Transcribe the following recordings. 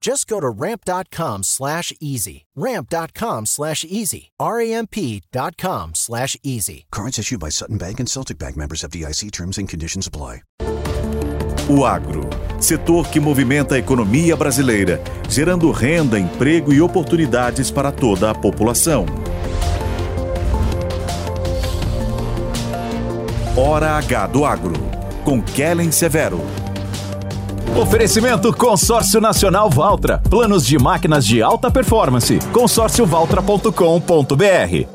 Just go to ramp.com slash easy. Ramp.com slash easy. R-A-M-P.com slash easy. Cards issued by Sutton Bank and Celtic Bank members of DIC terms and conditions apply. O agro, setor que movimenta a economia brasileira, gerando renda, emprego e oportunidades para toda a população. Hora H do Agro, com Kellen Severo. Oferecimento Consórcio Nacional Valtra. Planos de máquinas de alta performance. consórciovaltra.com.br.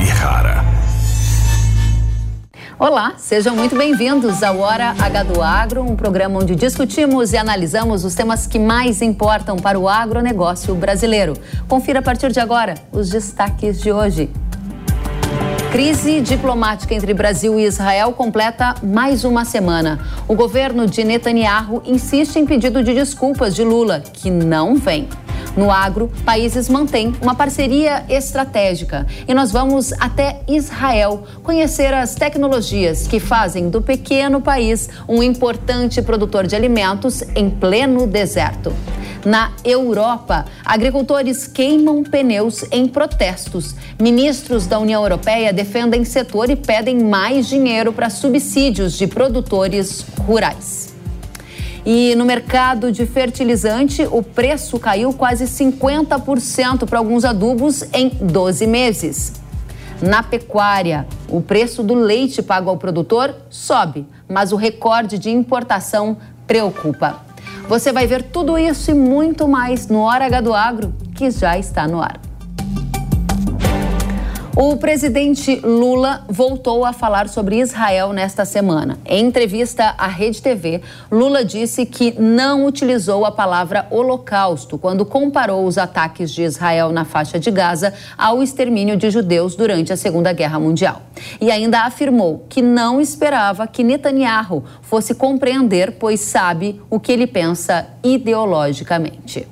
Ihara. Olá, sejam muito bem-vindos ao Hora H do Agro, um programa onde discutimos e analisamos os temas que mais importam para o agronegócio brasileiro. Confira a partir de agora os destaques de hoje. Crise diplomática entre Brasil e Israel completa mais uma semana. O governo de Netanyahu insiste em pedido de desculpas de Lula, que não vem. No agro, países mantêm uma parceria estratégica e nós vamos até Israel conhecer as tecnologias que fazem do pequeno país um importante produtor de alimentos em pleno deserto. Na Europa, agricultores queimam pneus em protestos. Ministros da União Europeia defendem setor e pedem mais dinheiro para subsídios de produtores rurais. E no mercado de fertilizante, o preço caiu quase 50% para alguns adubos em 12 meses. Na pecuária, o preço do leite pago ao produtor sobe, mas o recorde de importação preocupa. Você vai ver tudo isso e muito mais no Hora H do Agro, que já está no ar. O presidente Lula voltou a falar sobre Israel nesta semana. Em entrevista à Rede TV, Lula disse que não utilizou a palavra holocausto quando comparou os ataques de Israel na faixa de Gaza ao extermínio de judeus durante a Segunda Guerra Mundial. E ainda afirmou que não esperava que Netanyahu fosse compreender, pois sabe o que ele pensa ideologicamente.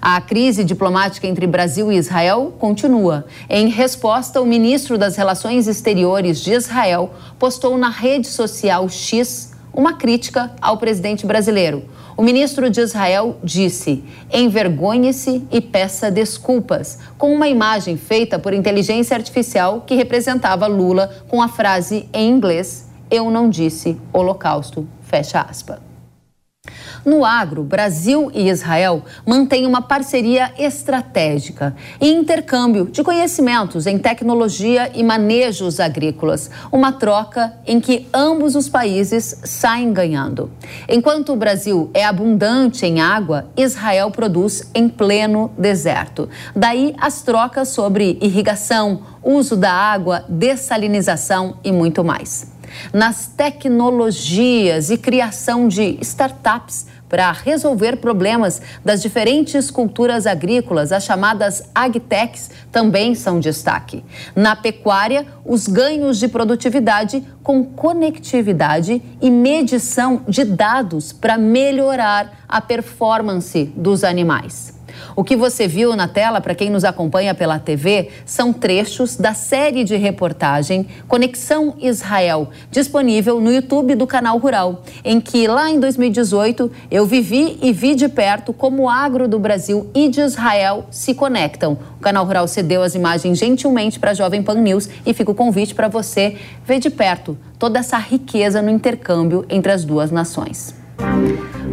A crise diplomática entre Brasil e Israel continua. Em resposta, o ministro das Relações Exteriores de Israel postou na rede social X uma crítica ao presidente brasileiro. O ministro de Israel disse: envergonhe-se e peça desculpas, com uma imagem feita por inteligência artificial que representava Lula com a frase em inglês: Eu não disse Holocausto. Fecha aspas. No agro, Brasil e Israel mantêm uma parceria estratégica e intercâmbio de conhecimentos em tecnologia e manejos agrícolas, uma troca em que ambos os países saem ganhando. Enquanto o Brasil é abundante em água, Israel produz em pleno deserto. Daí as trocas sobre irrigação, uso da água, dessalinização e muito mais nas tecnologias e criação de startups para resolver problemas das diferentes culturas agrícolas, as chamadas agtechs, também são destaque. Na pecuária, os ganhos de produtividade com conectividade e medição de dados para melhorar a performance dos animais. O que você viu na tela, para quem nos acompanha pela TV, são trechos da série de reportagem Conexão Israel, disponível no YouTube do Canal Rural, em que lá em 2018 eu vivi e vi de perto como o agro do Brasil e de Israel se conectam. O Canal Rural cedeu as imagens gentilmente para a Jovem Pan News e fica o convite para você ver de perto toda essa riqueza no intercâmbio entre as duas nações.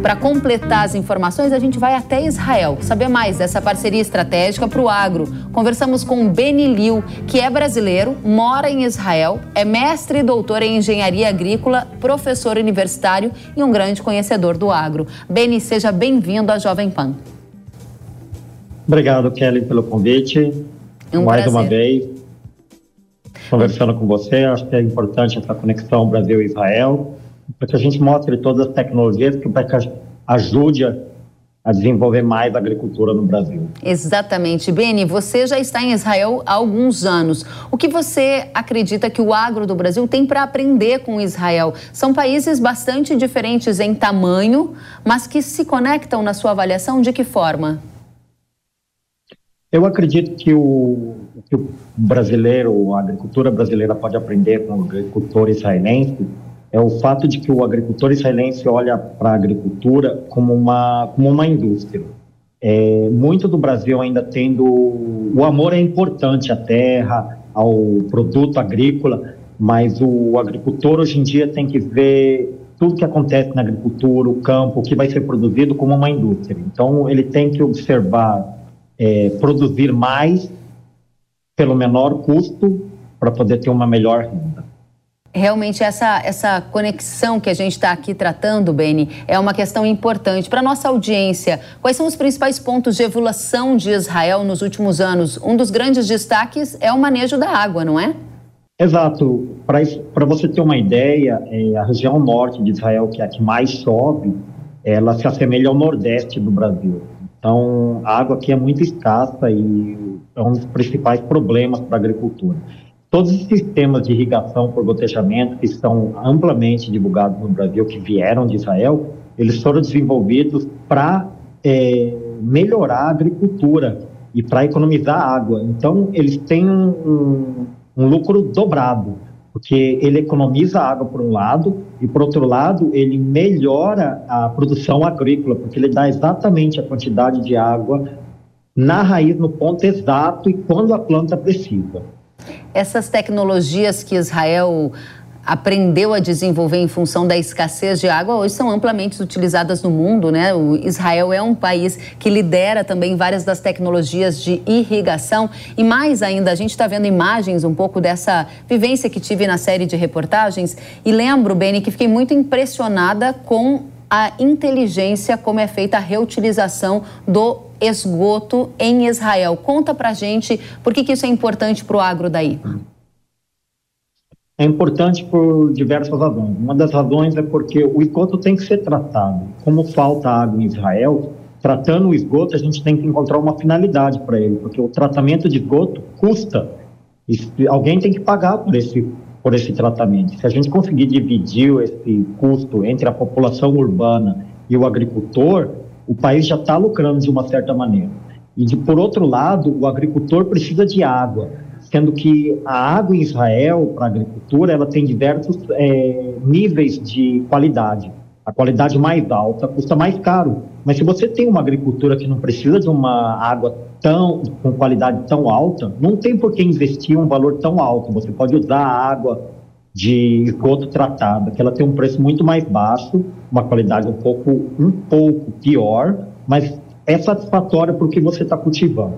Para completar as informações, a gente vai até Israel saber mais dessa parceria estratégica para o agro. Conversamos com Beni Liu, que é brasileiro, mora em Israel, é mestre e doutor em engenharia agrícola, professor universitário e um grande conhecedor do agro. Beni, seja bem-vindo à Jovem Pan. Obrigado, Kelly, pelo convite. Um Mais prazer. uma vez, conversando com você. Acho que é importante essa conexão Brasil-Israel, para que a gente mostre todas as tecnologias vai que ajude a, a desenvolver mais a agricultura no Brasil. Exatamente. Beni, você já está em Israel há alguns anos. O que você acredita que o agro do Brasil tem para aprender com Israel? São países bastante diferentes em tamanho, mas que se conectam na sua avaliação de que forma? Eu acredito que o, que o brasileiro, a agricultura brasileira pode aprender com o agricultor israelense é o fato de que o agricultor israelense olha para a agricultura como uma, como uma indústria. É, muito do Brasil ainda tendo. O amor é importante à terra, ao produto agrícola, mas o agricultor hoje em dia tem que ver tudo que acontece na agricultura, o campo, o que vai ser produzido como uma indústria. Então, ele tem que observar é, produzir mais pelo menor custo para poder ter uma melhor renda. Realmente, essa, essa conexão que a gente está aqui tratando, Beni, é uma questão importante. Para nossa audiência, quais são os principais pontos de evolução de Israel nos últimos anos? Um dos grandes destaques é o manejo da água, não é? Exato. Para você ter uma ideia, é, a região norte de Israel, que é a que mais chove, ela se assemelha ao nordeste do Brasil. Então, a água aqui é muito escassa e é um dos principais problemas para a agricultura. Todos os sistemas de irrigação por gotejamento que são amplamente divulgados no Brasil, que vieram de Israel, eles foram desenvolvidos para é, melhorar a agricultura e para economizar água. Então, eles têm um, um, lucro dobrado, porque ele economiza água por um lado e, por outro lado, ele melhora a produção agrícola, porque ele dá exatamente a quantidade de água na raiz, no ponto exato e quando a planta precisa. Essas tecnologias que Israel aprendeu a desenvolver em função da escassez de água hoje são amplamente utilizadas no mundo, né? O Israel é um país que lidera também várias das tecnologias de irrigação e mais ainda a gente está vendo imagens um pouco dessa vivência que tive na série de reportagens e lembro, Beni, que fiquei muito impressionada com a inteligência como é feita a reutilização do esgoto em Israel. Conta pra gente por que, que isso é importante para o agro daí. É importante por diversas razões. Uma das razões é porque o esgoto tem que ser tratado. Como falta água em Israel, tratando o esgoto, a gente tem que encontrar uma finalidade para ele, porque o tratamento de esgoto custa. Alguém tem que pagar por esse, por esse tratamento. Se a gente conseguir dividir esse custo entre a população urbana e o agricultor, o país já está lucrando de uma certa maneira. E, de, por outro lado, o agricultor precisa de água sendo que a água em Israel para a agricultura ela tem diversos é, níveis de qualidade. A qualidade mais alta custa mais caro, mas se você tem uma agricultura que não precisa de uma água tão com qualidade tão alta, não tem por que investir um valor tão alto. Você pode usar a água de esgoto tratada, que ela tem um preço muito mais baixo, uma qualidade um pouco um pouco pior, mas é satisfatória para o que você está cultivando.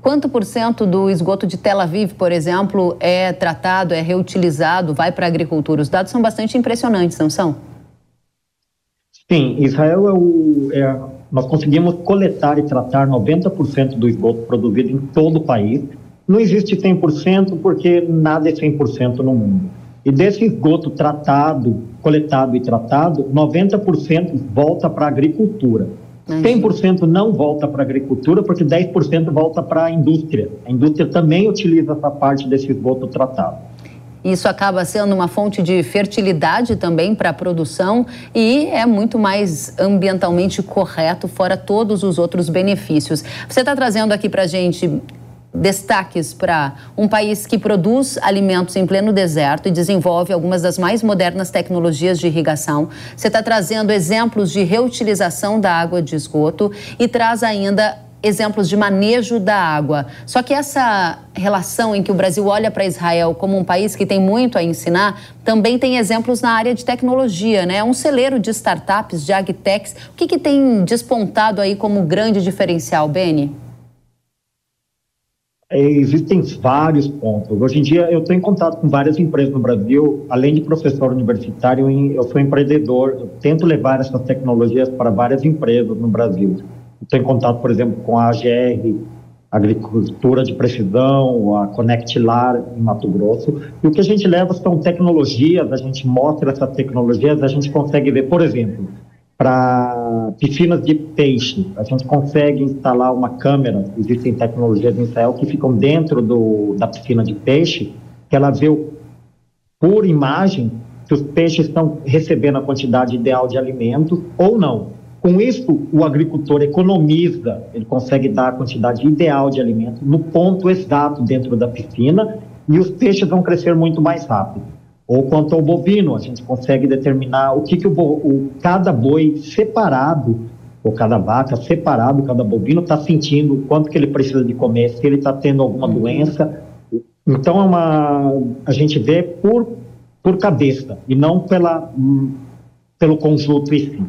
Quanto por cento do esgoto de Tel Aviv, por exemplo, é tratado, é reutilizado, vai para a agricultura? Os dados são bastante impressionantes, não são? Sim, Israel é o. É, nós conseguimos coletar e tratar 90% do esgoto produzido em todo o país. Não existe 100% porque nada é 100% no mundo. E desse esgoto tratado, coletado e tratado, 90% volta para a agricultura. 100% não volta para a agricultura, porque 10% volta para a indústria. A indústria também utiliza essa parte desse esgoto tratado. Isso acaba sendo uma fonte de fertilidade também para a produção e é muito mais ambientalmente correto, fora todos os outros benefícios. Você está trazendo aqui para a gente destaques para um país que produz alimentos em pleno deserto e desenvolve algumas das mais modernas tecnologias de irrigação. Você está trazendo exemplos de reutilização da água de esgoto e traz ainda exemplos de manejo da água. Só que essa relação em que o Brasil olha para Israel como um país que tem muito a ensinar, também tem exemplos na área de tecnologia, né? Um celeiro de startups, de agtechs. O que, que tem despontado aí como grande diferencial, Beni? É, existem vários pontos. Hoje em dia, eu estou em contato com várias empresas no Brasil. Além de professor universitário, eu sou empreendedor. Eu tento levar essas tecnologias para várias empresas no Brasil. Estou em contato, por exemplo, com a AGR, Agricultura de Precisão, a Conectilar em Mato Grosso. E o que a gente leva são tecnologias, a gente mostra essas tecnologias, a gente consegue ver, por exemplo, para piscinas de peixe. A gente consegue instalar uma câmera, existem tecnologias em Israel que ficam dentro do, da piscina de peixe, que ela vê por imagem se os peixes estão recebendo a quantidade ideal de alimento ou não. Com isso, o agricultor economiza, ele consegue dar a quantidade ideal de alimento no ponto exato dentro da piscina e os peixes vão crescer muito mais rápido. Ou quanto ao bovino, a gente consegue determinar o que, que o, o cada boi separado, ou cada vaca separado, cada bovino está sentindo, quanto que ele precisa de comer, se ele está tendo alguma uhum. doença. Então, é uma, a gente vê por, por cabeça e não pela, pelo conjunto em si.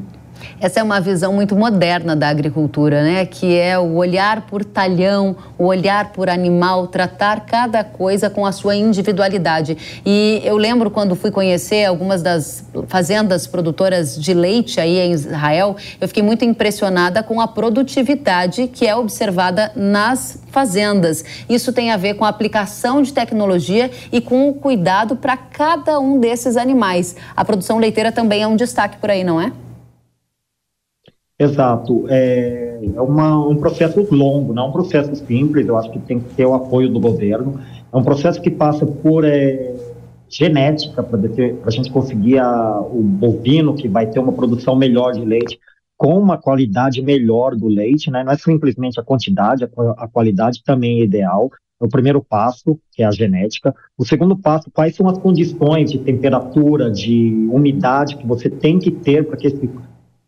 Essa é uma visão muito moderna da agricultura, né? Que é o olhar por talhão, o olhar por animal, tratar cada coisa com a sua individualidade. E eu lembro quando fui conhecer algumas das fazendas produtoras de leite aí em Israel, eu fiquei muito impressionada com a produtividade que é observada nas fazendas. Isso tem a ver com a aplicação de tecnologia e com o cuidado para cada um desses animais. A produção leiteira também é um destaque por aí, não é? Exato. É, é uma, um processo longo, não é um processo simples. Eu acho que tem que ter o apoio do governo. É um processo que passa por é, genética, para a gente conseguir a, o bovino que vai ter uma produção melhor de leite, com uma qualidade melhor do leite. Né? Não é simplesmente a quantidade, a, a qualidade também é ideal. É o primeiro passo, que é a genética. O segundo passo, quais são as condições de temperatura, de umidade que você tem que ter para que esse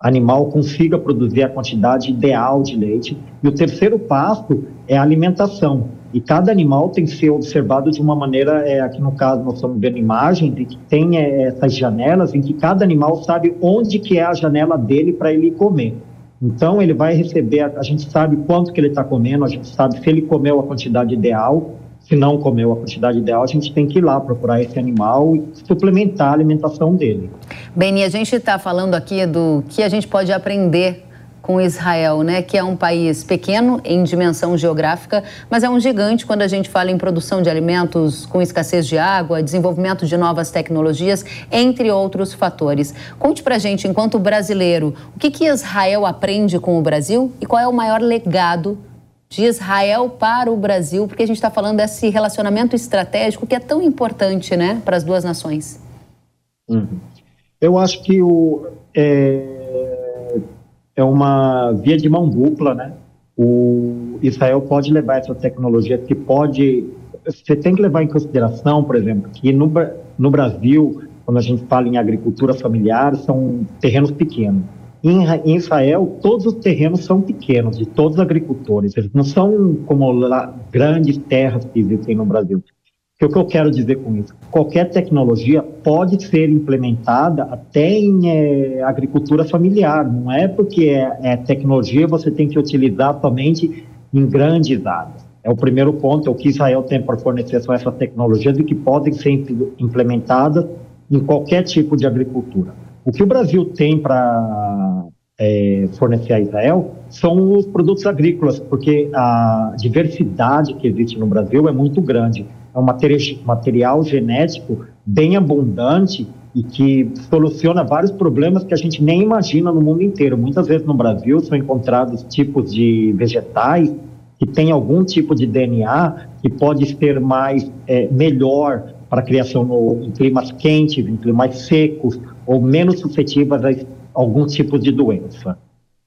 animal consiga produzir a quantidade ideal de leite. E o terceiro passo é a alimentação. E cada animal tem que ser observado de uma maneira, é, aqui no caso nós estamos vendo imagens, de que tem é, essas janelas em que cada animal sabe onde que é a janela dele para ele comer. Então ele vai receber, a, a gente sabe quanto que ele está comendo, a gente sabe se ele comeu a quantidade ideal, se não comeu a quantidade ideal, a gente tem que ir lá procurar esse animal e suplementar a alimentação dele. Bem, e a gente está falando aqui do que a gente pode aprender com Israel, né, que é um país pequeno em dimensão geográfica, mas é um gigante quando a gente fala em produção de alimentos com escassez de água, desenvolvimento de novas tecnologias, entre outros fatores. Conte para a gente, enquanto brasileiro, o que, que Israel aprende com o Brasil e qual é o maior legado de Israel para o Brasil, porque a gente está falando desse relacionamento estratégico que é tão importante né, para as duas nações. Uhum. Eu acho que o, é, é uma via de mão dupla, né? O Israel pode levar essa tecnologia que pode. Você tem que levar em consideração, por exemplo, que no, no Brasil, quando a gente fala em agricultura familiar, são terrenos pequenos. Em, Israel, todos os terrenos são pequenos, de todos os agricultores. Eles não são como lá, grandes terras que existem no Brasil. O que eu quero dizer com isso? Qualquer tecnologia pode ser implementada até em é, agricultura familiar. Não é porque é, é tecnologia você tem que utilizar somente em grandes áreas. É o primeiro ponto, é o que Israel tem para fornecer são essas tecnologias e que podem ser implementadas em qualquer tipo de agricultura. O que o Brasil tem para é, fornecer a Israel são os produtos agrícolas, porque a diversidade que existe no Brasil é muito grande. É um material, genético bem abundante e que soluciona vários problemas que a gente nem imagina no mundo inteiro. Muitas vezes no Brasil são encontrados tipos de vegetais que têm algum tipo de DNA que pode ser mais é, melhor para a criação no, em climas quentes, em climas secos, ou menos suscetíveis a algum tipo de doença.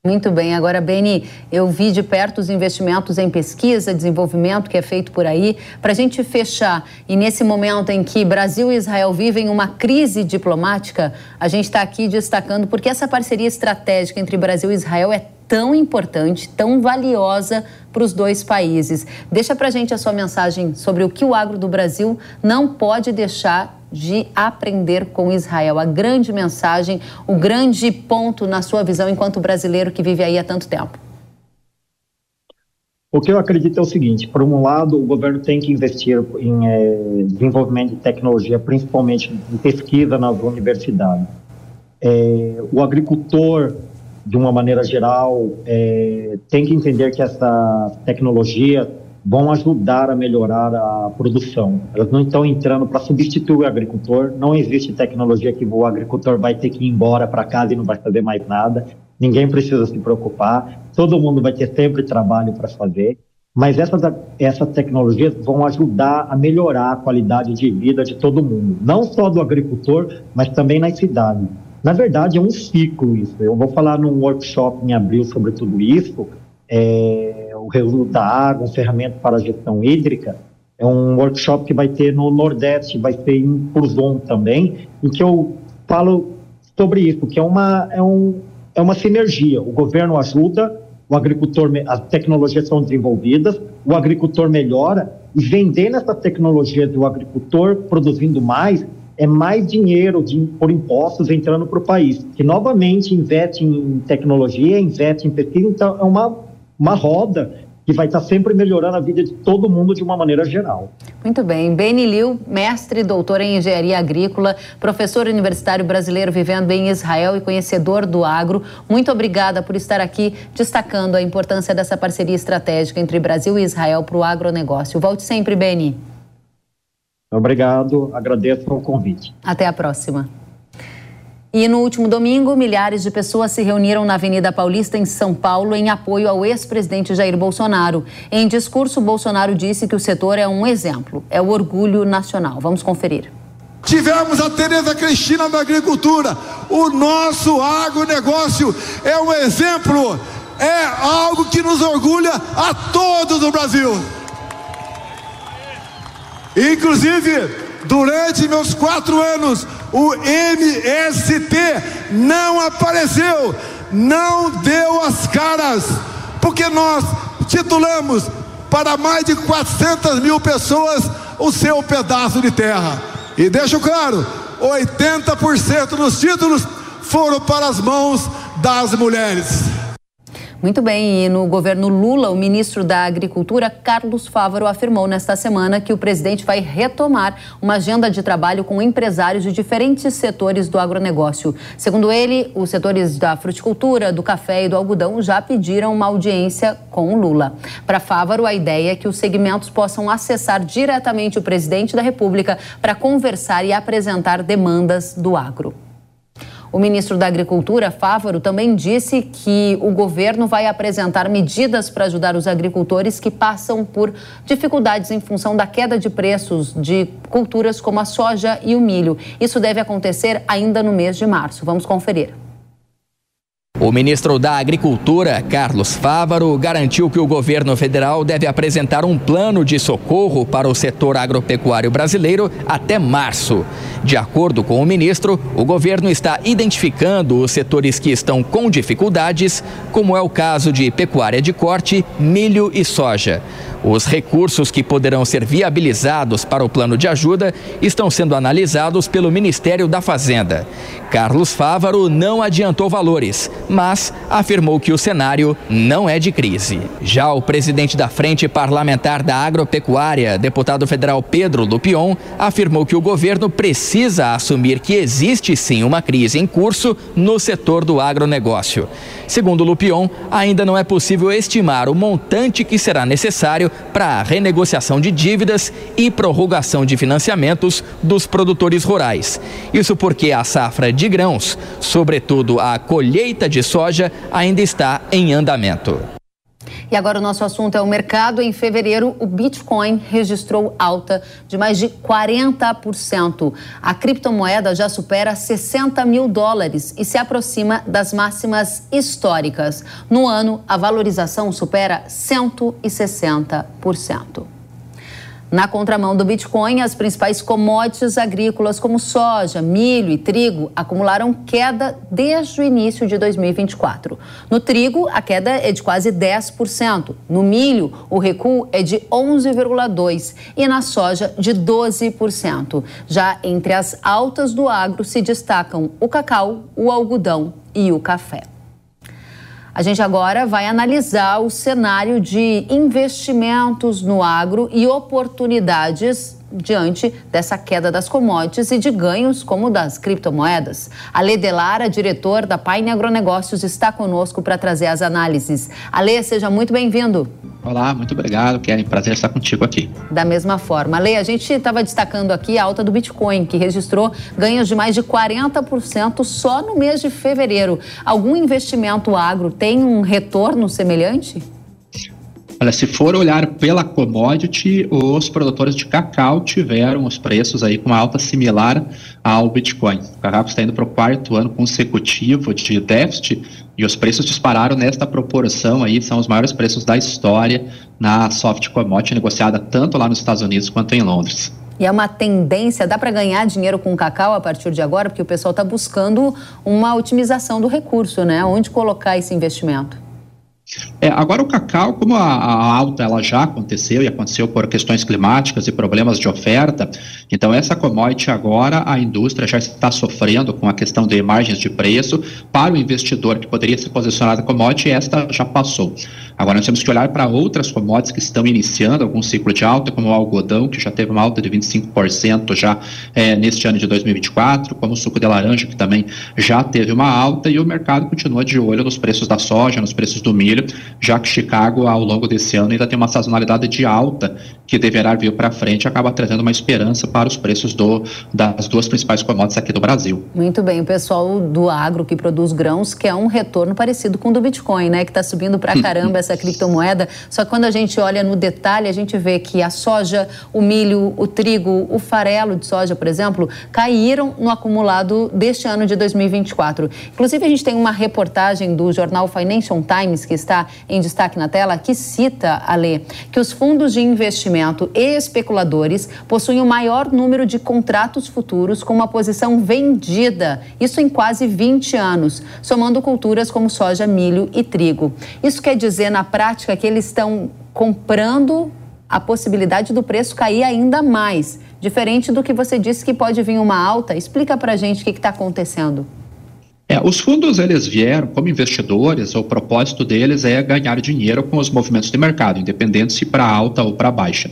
Muito bem. Agora, Beni, eu vi de perto os investimentos em pesquisa, desenvolvimento que é feito por aí. Para a gente fechar, e nesse momento em que Brasil e Israel vivem uma crise diplomática, a gente está aqui destacando porque essa parceria estratégica entre Brasil e Israel é tão importante, tão valiosa para os dois países. Deixa para a gente a sua mensagem sobre o que o agro do Brasil não pode deixar de aprender com Israel. A grande mensagem, o grande ponto na sua visão enquanto brasileiro que vive aí há tanto tempo. O que eu acredito é o seguinte: por um lado, o governo tem que investir em é, desenvolvimento de tecnologia, principalmente em pesquisa nas universidades. É, o agricultor, de uma maneira geral, é, tem que entender que essa tecnologia vão ajudar a melhorar a produção. Elas não estão entrando para substituir o agricultor. Não existe tecnologia que o agricultor vai ter que ir embora para casa e não vai fazer mais nada. Ninguém precisa se preocupar. Todo mundo vai ter sempre trabalho para fazer. Mas essas, essas tecnologias vão ajudar a melhorar a qualidade de vida de todo mundo, não só do agricultor, mas também nas cidades. Na verdade, é um ciclo isso. Eu vou falar num workshop em abril sobre tudo isso. É, o reuso da água, um ferramenta para a gestão hídrica. É um workshop que vai ter no Nordeste, vai ter em Curzon também, em que eu falo sobre isso, que é uma, é, um, é uma sinergia. O governo ajuda, o agricultor, as tecnologias são desenvolvidas, o agricultor melhora, e vendendo essa tecnologia do agricultor produzindo mais, é mais dinheiro de, por impostos entrando para o país, que novamente investe em tecnologia, investe em pesquisa, então é uma uma roda que vai estar sempre melhorando a vida de todo mundo de uma maneira geral. Muito bem. Beni Liu, mestre e doutor em engenharia agrícola, professor universitário brasileiro vivendo em Israel e conhecedor do agro. Muito obrigada por estar aqui destacando a importância dessa parceria estratégica entre Brasil e Israel para o agronegócio. Volte sempre, Beni. Obrigado, agradeço o convite. Até a próxima. E no último domingo, milhares de pessoas se reuniram na Avenida Paulista, em São Paulo, em apoio ao ex-presidente Jair Bolsonaro. Em discurso, Bolsonaro disse que o setor é um exemplo, é o orgulho nacional. Vamos conferir. Tivemos a Tereza Cristina da agricultura. O nosso agronegócio é um exemplo, é algo que nos orgulha a todos no Brasil. Inclusive, durante meus quatro anos, o MST não apareceu, não deu as caras, porque nós titulamos para mais de 400 mil pessoas o seu pedaço de terra. E deixo claro: 80% dos títulos foram para as mãos das mulheres. Muito bem, e no governo Lula, o ministro da Agricultura, Carlos Fávaro, afirmou nesta semana que o presidente vai retomar uma agenda de trabalho com empresários de diferentes setores do agronegócio. Segundo ele, os setores da fruticultura, do café e do algodão já pediram uma audiência com o Lula. Para Fávaro, a ideia é que os segmentos possam acessar diretamente o presidente da República para conversar e apresentar demandas do agro. O ministro da Agricultura, Fávaro, também disse que o governo vai apresentar medidas para ajudar os agricultores que passam por dificuldades em função da queda de preços de culturas como a soja e o milho. Isso deve acontecer ainda no mês de março. Vamos conferir. O ministro da Agricultura, Carlos Fávaro, garantiu que o governo federal deve apresentar um plano de socorro para o setor agropecuário brasileiro até março. De acordo com o ministro, o governo está identificando os setores que estão com dificuldades, como é o caso de pecuária de corte, milho e soja. Os recursos que poderão ser viabilizados para o plano de ajuda estão sendo analisados pelo Ministério da Fazenda. Carlos Fávaro não adiantou valores, mas afirmou que o cenário não é de crise. Já o presidente da Frente Parlamentar da Agropecuária, deputado federal Pedro Lupion, afirmou que o governo precisa assumir que existe sim uma crise em curso no setor do agronegócio. Segundo Lupion, ainda não é possível estimar o montante que será necessário para a renegociação de dívidas e prorrogação de financiamentos dos produtores rurais. Isso porque a safra de grãos, sobretudo a colheita de soja, ainda está em andamento. E agora o nosso assunto é o mercado. Em fevereiro, o Bitcoin registrou alta de mais de 40%. A criptomoeda já supera 60 mil dólares e se aproxima das máximas históricas. No ano, a valorização supera 160%. Na contramão do Bitcoin, as principais commodities agrícolas como soja, milho e trigo acumularam queda desde o início de 2024. No trigo, a queda é de quase 10%. No milho, o recuo é de 11,2% e na soja, de 12%. Já entre as altas do agro se destacam o cacau, o algodão e o café. A gente agora vai analisar o cenário de investimentos no agro e oportunidades diante dessa queda das commodities e de ganhos como das criptomoedas. A Lê Delara, diretor da Paine Agronegócios, está conosco para trazer as análises. Alê, seja muito bem-vindo. Olá, muito obrigado, Keren. Prazer estar contigo aqui. Da mesma forma. Lei, a gente estava destacando aqui a alta do Bitcoin, que registrou ganhos de mais de 40% só no mês de fevereiro. Algum investimento agro tem um retorno semelhante? Olha, se for olhar pela commodity, os produtores de cacau tiveram os preços aí com uma alta similar ao Bitcoin. O cacau está indo para o quarto ano consecutivo de déficit e os preços dispararam nesta proporção aí, são os maiores preços da história na soft commodity negociada tanto lá nos Estados Unidos quanto em Londres. E é uma tendência, dá para ganhar dinheiro com cacau a partir de agora, porque o pessoal está buscando uma otimização do recurso, né? Onde colocar esse investimento? É, agora o cacau, como a, a, alta ela já aconteceu e aconteceu por questões climáticas e problemas de oferta, então essa commodity agora a indústria já está sofrendo com a questão de margens de preço para o investidor que poderia se posicionar na commodity, esta já passou. Agora nós temos que olhar para outras commodities que estão iniciando algum ciclo de alta, como o algodão, que já teve uma alta de 25% já é, neste ano de 2024, como o suco de laranja, que também já teve uma alta, e o mercado continua de olho nos preços da soja, nos preços do milho já que Chicago, ao longo desse ano, ainda tem uma sazonalidade de alta que deverá vir para frente, acaba trazendo uma esperança para os preços do, das duas principais commodities aqui do Brasil. Muito bem, o pessoal do agro que produz grãos quer um retorno parecido com o do Bitcoin, né? Que está subindo para caramba essa criptomoeda. Só que quando a gente olha no detalhe, a gente vê que a soja, o milho, o trigo, o farelo de soja, por exemplo, caíram no acumulado deste ano de 2024. Inclusive, a gente tem uma reportagem do jornal Financial Times que está em destaque na tela, que cita, a lei que os fundos de investimento e especuladores possuem o maior número de contratos futuros com uma posição vendida, isso em quase 20 anos, somando culturas como soja, milho e trigo. Isso quer dizer, na prática, que eles estão comprando a possibilidade do preço cair ainda mais, diferente do que você disse que pode vir uma alta. Explica para gente o que está acontecendo. É, os fundos eles vieram como investidores, o propósito deles é ganhar dinheiro com os movimentos de mercado, independente se para alta ou para baixa.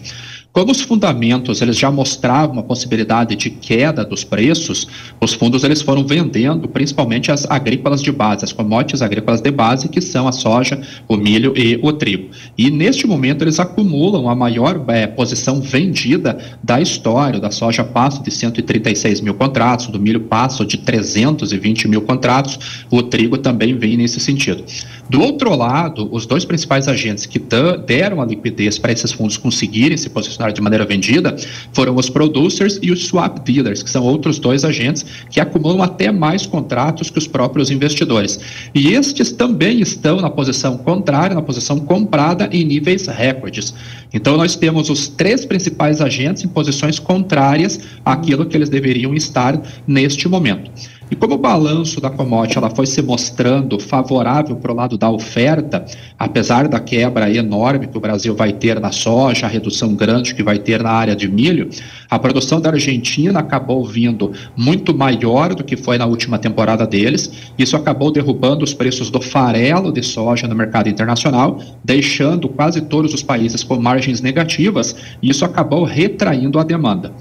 Como os fundamentos eles já mostravam uma possibilidade de queda dos preços, os fundos eles foram vendendo principalmente as agrícolas de base, as commodities agrícolas de base, que são a soja, o milho e o trigo. E neste momento eles acumulam a maior é, posição vendida da história. Da soja passa de 136 mil contratos, do milho passa de 320 mil contratos, o trigo também vem nesse sentido. Do outro lado, os dois principais agentes que deram a liquidez para esses fundos conseguirem se posicionar de maneira vendida foram os producers e os swap dealers, que são outros dois agentes que acumulam até mais contratos que os próprios investidores. E estes também estão na posição contrária, na posição comprada em níveis recordes. Então, nós temos os três principais agentes em posições contrárias àquilo que eles deveriam estar neste momento. E como o balanço da commodity ela foi se mostrando favorável para o lado da oferta, apesar da quebra enorme que o Brasil vai ter na soja, a redução grande que vai ter na área de milho, a produção da Argentina acabou vindo muito maior do que foi na última temporada deles. Isso acabou derrubando os preços do farelo de soja no mercado internacional, deixando quase todos os países com margens negativas, e isso acabou retraindo a demanda.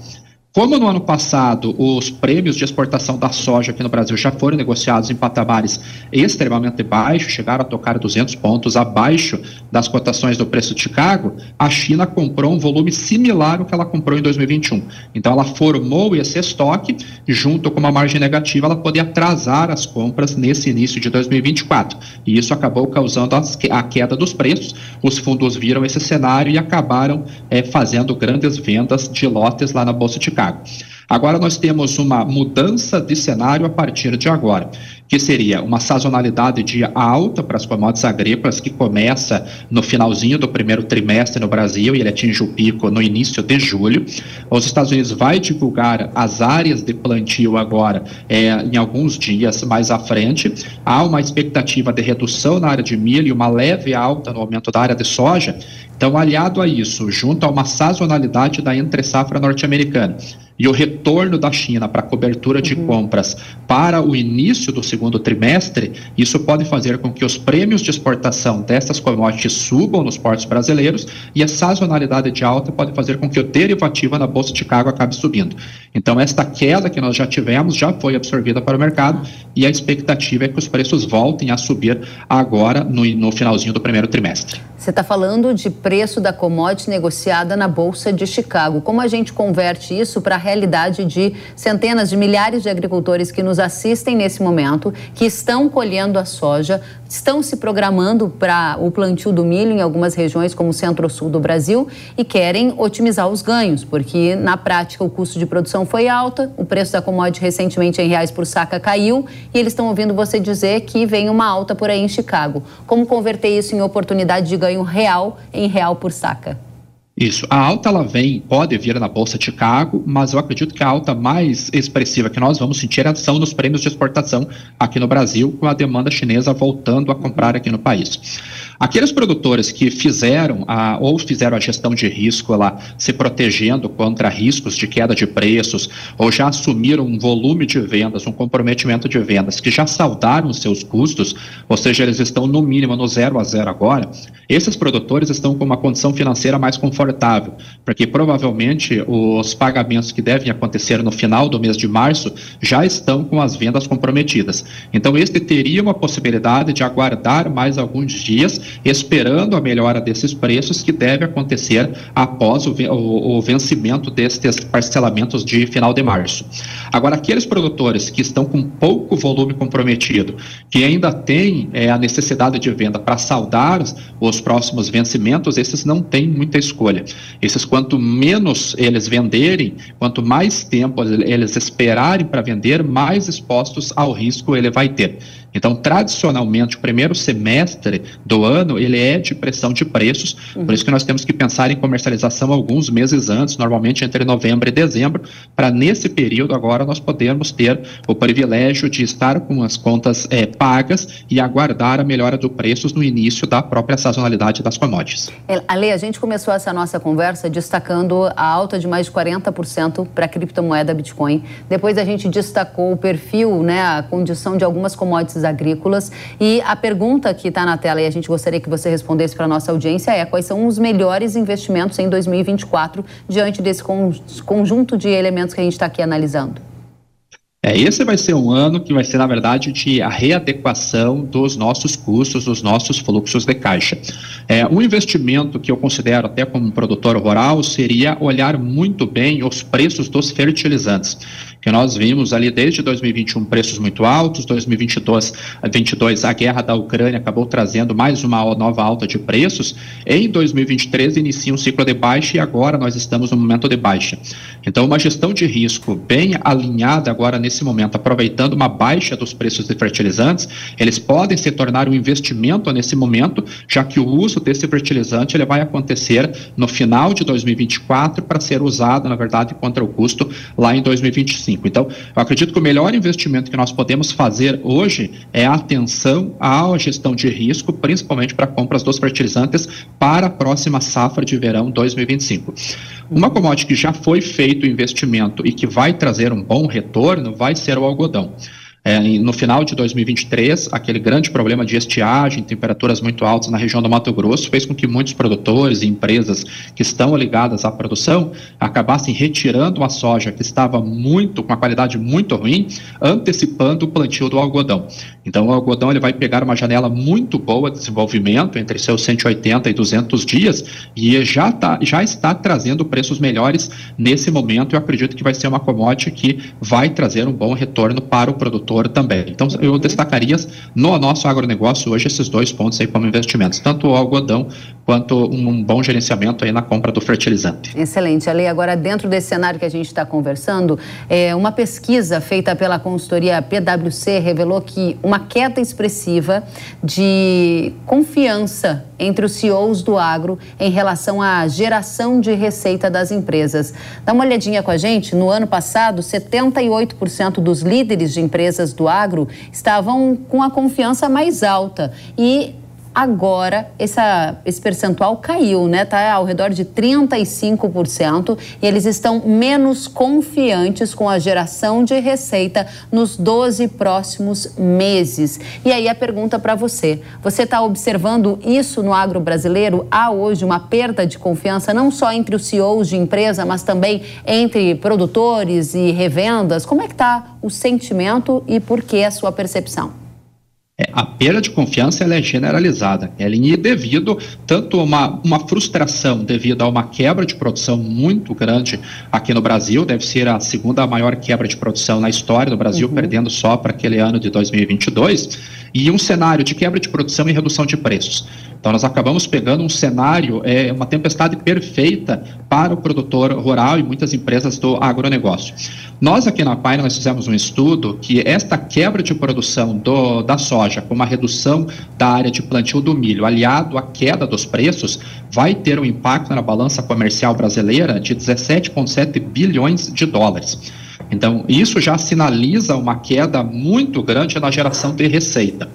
Como no ano passado os prêmios de exportação da soja aqui no Brasil já foram negociados em patamares extremamente baixos, chegaram a tocar 200 pontos abaixo das cotações do preço de Chicago, a China comprou um volume similar ao que ela comprou em 2021. Então ela formou esse estoque, junto com uma margem negativa, ela poderia atrasar as compras nesse início de 2024. E isso acabou causando a queda dos preços. Os fundos viram esse cenário e acabaram é, fazendo grandes vendas de lotes lá na Bolsa de Chicago. Chicago. Agora nós temos uma mudança de cenário a partir de agora, que seria uma sazonalidade de alta para as commodities agrícolas que começa no finalzinho do primeiro trimestre no Brasil e ele atinge o pico no início de julho. Os Estados Unidos vai divulgar as áreas de plantio agora é, em alguns dias mais à frente. Há uma expectativa de redução na área de milho e uma leve alta no aumento da área de soja. Então, aliado a isso, junto a uma sazonalidade da entre-safra norte-americana e o retorno da China para cobertura de uhum. compras para o início do segundo trimestre, isso pode fazer com que os prêmios de exportação dessas commodities subam nos portos brasileiros e a sazonalidade de alta pode fazer com que o derivativo na Bolsa de Chicago acabe subindo. Então, esta queda que nós já tivemos já foi absorvida para o mercado e a expectativa é que os preços voltem a subir agora no, no finalzinho do primeiro trimestre. Você está falando de preço da commodity negociada na Bolsa de Chicago. Como a gente converte isso para a realidade de centenas de milhares de agricultores que nos assistem nesse momento, que estão colhendo a soja, estão se programando para o plantio do milho em algumas regiões, como o centro-sul do Brasil, e querem otimizar os ganhos, porque na prática o custo de produção foi alto, o preço da commodity recentemente em reais por saca caiu, e eles estão ouvindo você dizer que vem uma alta por aí em Chicago. Como converter isso em oportunidade de ganho? Ganho real em real por saca. Isso. A alta ela vem, pode vir na Bolsa de Chicago, mas eu acredito que a alta mais expressiva que nós vamos sentir é são nos prêmios de exportação aqui no Brasil, com a demanda chinesa voltando a comprar aqui no país. Aqueles produtores que fizeram a, ou fizeram a gestão de risco lá, se protegendo contra riscos de queda de preços, ou já assumiram um volume de vendas, um comprometimento de vendas, que já saldaram seus custos, ou seja, eles estão no mínimo no zero a zero agora, esses produtores estão com uma condição financeira mais confortável, porque provavelmente os pagamentos que devem acontecer no final do mês de março já estão com as vendas comprometidas. Então, este teria uma possibilidade de aguardar mais alguns dias esperando a melhora desses preços que deve acontecer após o, o, o vencimento destes parcelamentos de final de março. Agora, aqueles produtores que estão com pouco volume comprometido, que ainda têm é, a necessidade de venda para saldar os próximos vencimentos, esses não têm muita escolha. Esses, quanto menos eles venderem, quanto mais tempo eles esperarem para vender, mais expostos ao risco ele vai ter. Então, tradicionalmente, o primeiro semestre do ano, ele é de pressão de preços, uhum. por isso que nós temos que pensar em comercialização alguns meses antes, normalmente entre novembro e dezembro, para nesse período agora nós podermos ter o privilégio de estar com as contas é, pagas e aguardar a melhora do preços no início da própria sazonalidade das commodities. É, Ale, a gente começou essa nossa conversa destacando a alta de mais de 40% para a criptomoeda Bitcoin. Depois a gente destacou o perfil, né, a condição de algumas commodities agrícolas. E a pergunta que está na tela e a gente gostaria que você respondesse para a nossa audiência é quais são os melhores investimentos em 2024 diante desse conjunto de elementos que a gente está aqui analisando? É, esse vai ser um ano que vai ser, na verdade, de a readequação dos nossos custos, dos nossos fluxos de caixa. É, um investimento que eu considero até como produtor rural seria olhar muito bem os preços dos fertilizantes que nós vimos ali desde 2021 preços muito altos, 2022 22, a guerra da Ucrânia acabou trazendo mais uma nova alta de preços, em 2023 inicia um ciclo de baixa e agora nós estamos no momento de baixa. Então, uma gestão de risco bem alinhada agora nesse momento, aproveitando uma baixa dos preços de fertilizantes, eles podem se tornar um investimento nesse momento, já que o uso desse fertilizante ele vai acontecer no final de 2024 para ser usado, na verdade, contra o custo lá em 2025. Então, eu acredito que o melhor investimento que nós podemos fazer hoje é a atenção à gestão de risco, principalmente para compras dos fertilizantes para a próxima safra de verão 2025. Uma commodity que já foi feito o investimento e que vai trazer um bom retorno vai ser o algodão. É, no final de 2023, aquele grande problema de estiagem, temperaturas muito altas na região do Mato Grosso, fez com que muitos produtores e empresas que estão ligadas à produção acabassem retirando a soja que estava muito, com uma qualidade muito ruim, antecipando o plantio do algodão. Então, o algodão ele vai pegar uma janela muito boa de desenvolvimento, entre seus 180 e 200 dias, e já, tá, já está trazendo preços melhores nesse momento. Eu acredito que vai ser uma commodity que vai trazer um bom retorno para o produtor também. Então, eu destacaria no nosso agronegócio hoje esses dois pontos aí como investimentos, tanto o algodão quanto um bom gerenciamento aí na compra do fertilizante. Excelente. Ali, agora dentro desse cenário que a gente está conversando, é, uma pesquisa feita pela consultoria PwC revelou que uma queda expressiva de confiança entre os CEOs do agro em relação à geração de receita das empresas. Dá uma olhadinha com a gente. No ano passado, 78% dos líderes de empresas do agro estavam com a confiança mais alta e Agora, essa, esse percentual caiu, né? Está ao redor de 35% e eles estão menos confiantes com a geração de receita nos 12 próximos meses. E aí a pergunta para você: você está observando isso no agro brasileiro? Há hoje uma perda de confiança não só entre os CEOs de empresa, mas também entre produtores e revendas? Como é que está o sentimento e por que a sua percepção? É, a perda de confiança ela é generalizada, ela é devido tanto a uma, uma frustração devido a uma quebra de produção muito grande aqui no Brasil, deve ser a segunda maior quebra de produção na história do Brasil, uhum. perdendo só para aquele ano de 2022, e um cenário de quebra de produção e redução de preços. Então, nós acabamos pegando um cenário, é, uma tempestade perfeita para o produtor rural e muitas empresas do agronegócio. Nós aqui na Paine, nós fizemos um estudo que esta quebra de produção do, da soja, com uma redução da área de plantio do milho, aliado à queda dos preços, vai ter um impacto na balança comercial brasileira de 17,7 bilhões de dólares. Então, isso já sinaliza uma queda muito grande na geração de receita.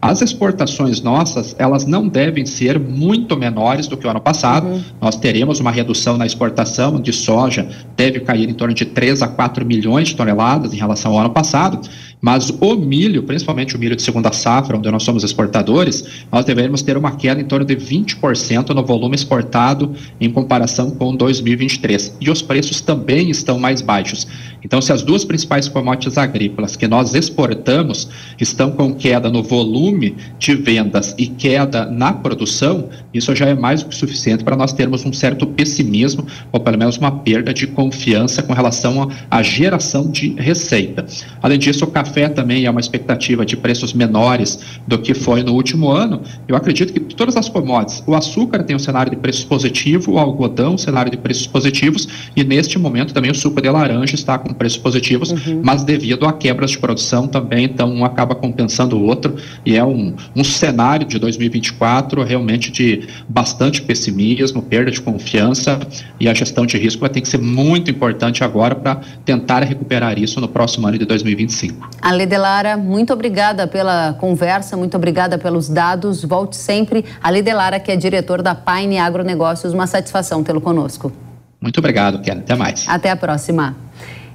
As exportações nossas, elas não devem ser muito menores do que o ano passado. Uhum. Nós teremos uma redução na exportação de soja, deve cair em torno de 3 a 4 milhões de toneladas em relação ao ano passado. Mas o milho, principalmente o milho de segunda safra, onde nós somos exportadores, nós devemos ter uma queda em torno de 20% no volume exportado em comparação com 2023. E os preços também estão mais baixos. Então, se as duas principais commodities agrícolas que nós exportamos estão com queda no volume de vendas e queda na produção, isso já é mais do que suficiente para nós termos um certo pessimismo, ou pelo menos uma perda de confiança com relação à geração de receita. Além disso, o café café também é uma expectativa de preços menores do que foi no último ano. Eu acredito que todas as commodities, o açúcar tem um cenário de preços positivo, o algodão um cenário de preços positivos e neste momento também o suco de laranja está com preços positivos, uhum. mas devido a quebras de produção também, então um acaba compensando o outro e é um, um cenário de 2024 realmente de bastante pessimismo, perda de confiança e a gestão de risco vai ter que ser muito importante agora para tentar recuperar isso no próximo ano de 2025. Ale Delara, muito obrigada pela conversa, muito obrigada pelos dados. Volte sempre. Ale Delara, que é diretor da Paine Agronegócios, uma satisfação tê-lo conosco. Muito obrigado, Ken. Até mais. Até a próxima.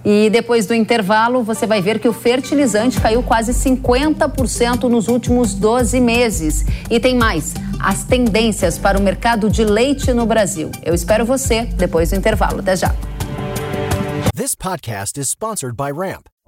E depois do intervalo, você vai ver que o fertilizante caiu quase 50% nos últimos 12 meses. E tem mais: as tendências para o mercado de leite no Brasil. Eu espero você depois do intervalo. Até já. This podcast is sponsored by Ramp.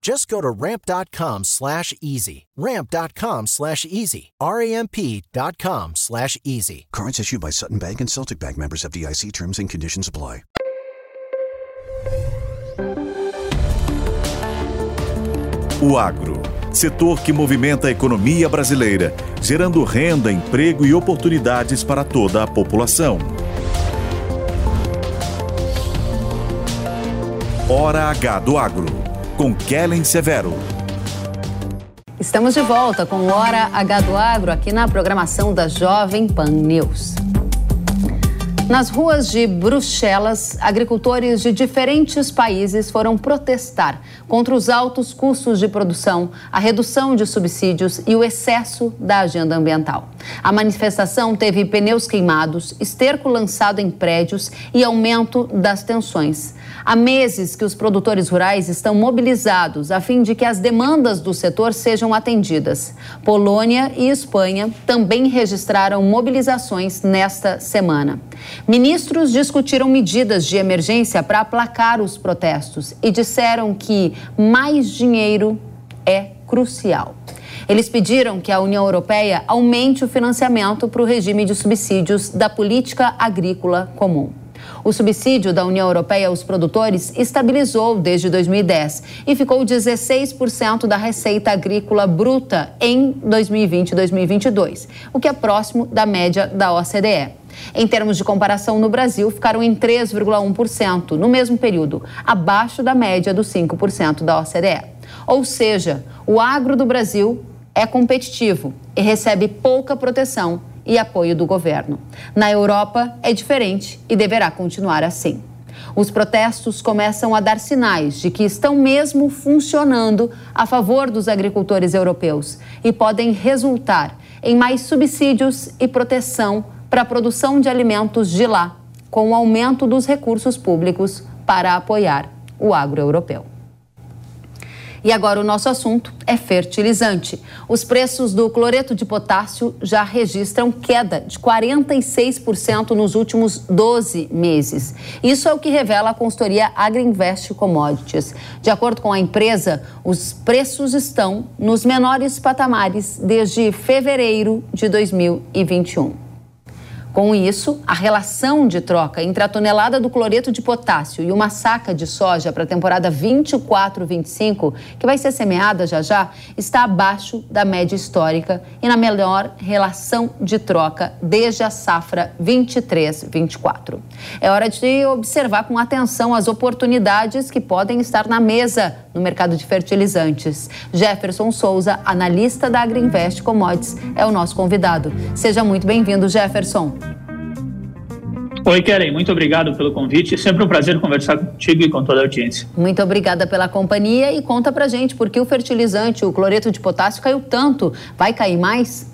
Just go to ramp.com slash easy. Ramp.com slash easy. R-A-M-P.com slash easy. Cards issued by Sutton Bank and Celtic Bank members of DIC terms and conditions apply. O agro, setor que movimenta a economia brasileira, gerando renda, emprego e oportunidades para toda a população. Hora H do Agro, com Kellen Severo. Estamos de volta com Hora H do Agro aqui na programação da Jovem Pan News. Nas ruas de Bruxelas, agricultores de diferentes países foram protestar contra os altos custos de produção, a redução de subsídios e o excesso da agenda ambiental. A manifestação teve pneus queimados, esterco lançado em prédios e aumento das tensões. Há meses que os produtores rurais estão mobilizados a fim de que as demandas do setor sejam atendidas. Polônia e Espanha também registraram mobilizações nesta semana. Ministros discutiram medidas de emergência para aplacar os protestos e disseram que mais dinheiro é crucial. Eles pediram que a União Europeia aumente o financiamento para o regime de subsídios da política agrícola comum. O subsídio da União Europeia aos produtores estabilizou desde 2010 e ficou 16% da receita agrícola bruta em 2020 e 2022, o que é próximo da média da OCDE. Em termos de comparação, no Brasil ficaram em 3,1% no mesmo período, abaixo da média dos 5% da OCDE. Ou seja, o agro do Brasil é competitivo e recebe pouca proteção e apoio do governo. Na Europa é diferente e deverá continuar assim. Os protestos começam a dar sinais de que estão mesmo funcionando a favor dos agricultores europeus e podem resultar em mais subsídios e proteção para a produção de alimentos de lá, com o aumento dos recursos públicos para apoiar o agro europeu. E agora o nosso assunto é fertilizante. Os preços do cloreto de potássio já registram queda de 46% nos últimos 12 meses. Isso é o que revela a consultoria Agriinvest Commodities. De acordo com a empresa, os preços estão nos menores patamares desde fevereiro de 2021. Com isso, a relação de troca entre a tonelada do cloreto de potássio e uma saca de soja para a temporada 24-25, que vai ser semeada já já, está abaixo da média histórica e na melhor relação de troca desde a safra 23-24. É hora de observar com atenção as oportunidades que podem estar na mesa no mercado de fertilizantes. Jefferson Souza, analista da Agriinvest Commodities, é o nosso convidado. Seja muito bem-vindo, Jefferson. Oi, Keren, muito obrigado pelo convite. É sempre um prazer conversar contigo e com toda a audiência. Muito obrigada pela companhia e conta pra gente por que o fertilizante, o cloreto de potássio, caiu tanto. Vai cair mais?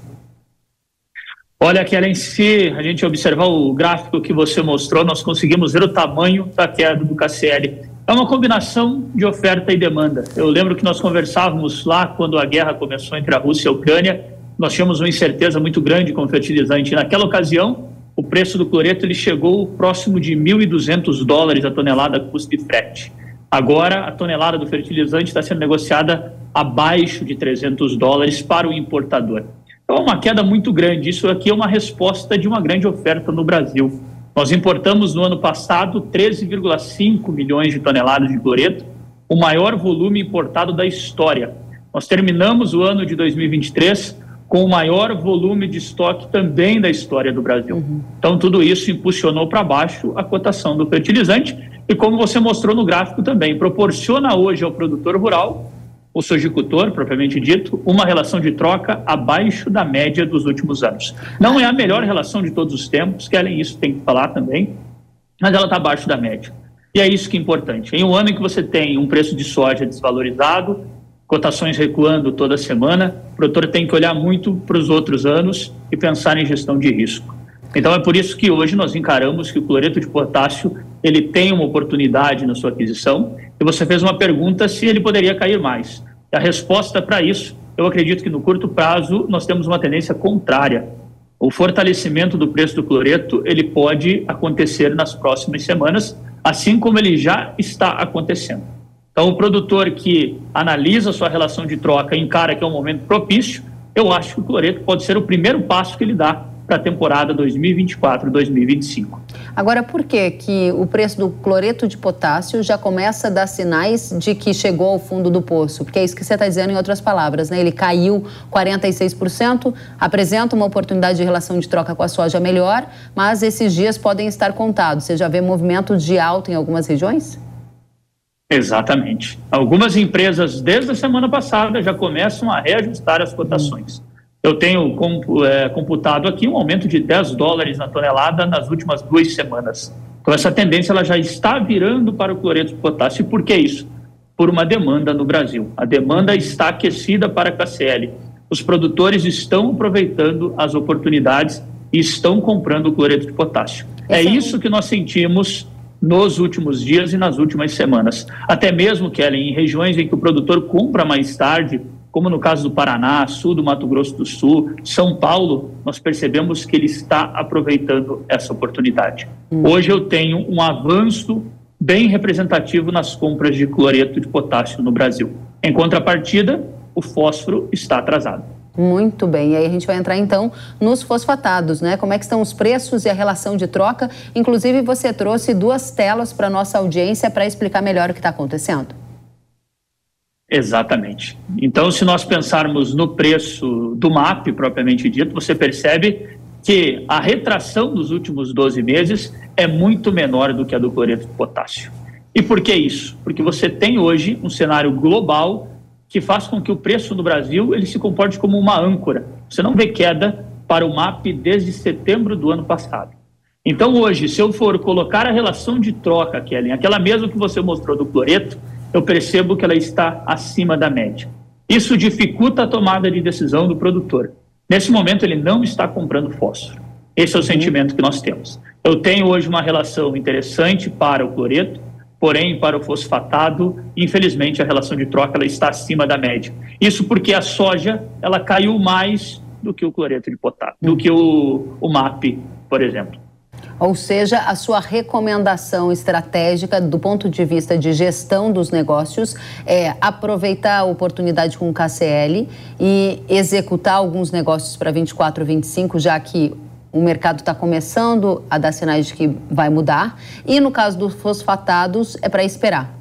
Olha, Keren, se a gente observar o gráfico que você mostrou, nós conseguimos ver o tamanho da queda do KCL. É uma combinação de oferta e demanda. Eu lembro que nós conversávamos lá quando a guerra começou entre a Rússia e a Ucrânia, nós tínhamos uma incerteza muito grande com o fertilizante. Naquela ocasião, o preço do cloreto ele chegou próximo de 1.200 dólares a tonelada custo de frete. Agora, a tonelada do fertilizante está sendo negociada abaixo de 300 dólares para o importador. Então, é uma queda muito grande. Isso aqui é uma resposta de uma grande oferta no Brasil. Nós importamos no ano passado 13,5 milhões de toneladas de cloreto, o maior volume importado da história. Nós terminamos o ano de 2023 com o maior volume de estoque também da história do Brasil. Uhum. Então, tudo isso impulsionou para baixo a cotação do fertilizante e, como você mostrou no gráfico também, proporciona hoje ao produtor rural, o sojicultor, propriamente dito, uma relação de troca abaixo da média dos últimos anos. Não é a melhor relação de todos os tempos, que além disso tem que falar também, mas ela está abaixo da média. E é isso que é importante. Em um ano em que você tem um preço de soja desvalorizado, cotações recuando toda semana, o produtor tem que olhar muito para os outros anos e pensar em gestão de risco. Então é por isso que hoje nós encaramos que o cloreto de potássio ele tem uma oportunidade na sua aquisição. E você fez uma pergunta se ele poderia cair mais. E a resposta para isso, eu acredito que no curto prazo nós temos uma tendência contrária. O fortalecimento do preço do cloreto ele pode acontecer nas próximas semanas, assim como ele já está acontecendo. Então, o produtor que analisa a sua relação de troca e encara que é um momento propício, eu acho que o cloreto pode ser o primeiro passo que ele dá para a temporada 2024-2025. Agora, por que que o preço do cloreto de potássio já começa a dar sinais de que chegou ao fundo do poço? Porque é isso que você está dizendo em outras palavras, né? Ele caiu 46%, apresenta uma oportunidade de relação de troca com a soja melhor, mas esses dias podem estar contados. Você já vê movimento de alta em algumas regiões? Exatamente. Algumas empresas, desde a semana passada, já começam a reajustar as cotações. Eu tenho é, computado aqui um aumento de 10 dólares na tonelada nas últimas duas semanas. Então, essa tendência ela já está virando para o cloreto de potássio. E por que isso? Por uma demanda no Brasil. A demanda está aquecida para a KCL. Os produtores estão aproveitando as oportunidades e estão comprando o cloreto de potássio. É isso que nós sentimos nos últimos dias e nas últimas semanas. Até mesmo, Kelly, em regiões em que o produtor compra mais tarde, como no caso do Paraná, sul do Mato Grosso do Sul, São Paulo, nós percebemos que ele está aproveitando essa oportunidade. Hum. Hoje eu tenho um avanço bem representativo nas compras de cloreto de potássio no Brasil. Em contrapartida, o fósforo está atrasado. Muito bem. E aí a gente vai entrar então nos fosfatados, né? Como é que estão os preços e a relação de troca? Inclusive, você trouxe duas telas para nossa audiência para explicar melhor o que está acontecendo. Exatamente. Então, se nós pensarmos no preço do MAP propriamente dito, você percebe que a retração dos últimos 12 meses é muito menor do que a do cloreto de potássio. E por que isso? Porque você tem hoje um cenário global que faz com que o preço no Brasil ele se comporte como uma âncora. Você não vê queda para o MAP desde setembro do ano passado. Então, hoje, se eu for colocar a relação de troca, Kellen, aquela mesma que você mostrou do cloreto, eu percebo que ela está acima da média. Isso dificulta a tomada de decisão do produtor. Nesse momento, ele não está comprando fósforo. Esse é o sentimento que nós temos. Eu tenho hoje uma relação interessante para o cloreto, porém para o fosfatado, infelizmente a relação de troca ela está acima da média. Isso porque a soja ela caiu mais do que o cloreto de potássio, do que o, o MAP, por exemplo. Ou seja, a sua recomendação estratégica do ponto de vista de gestão dos negócios é aproveitar a oportunidade com o KCL e executar alguns negócios para 24, 25, já que o mercado está começando a dar sinais de que vai mudar. E no caso dos fosfatados, é para esperar.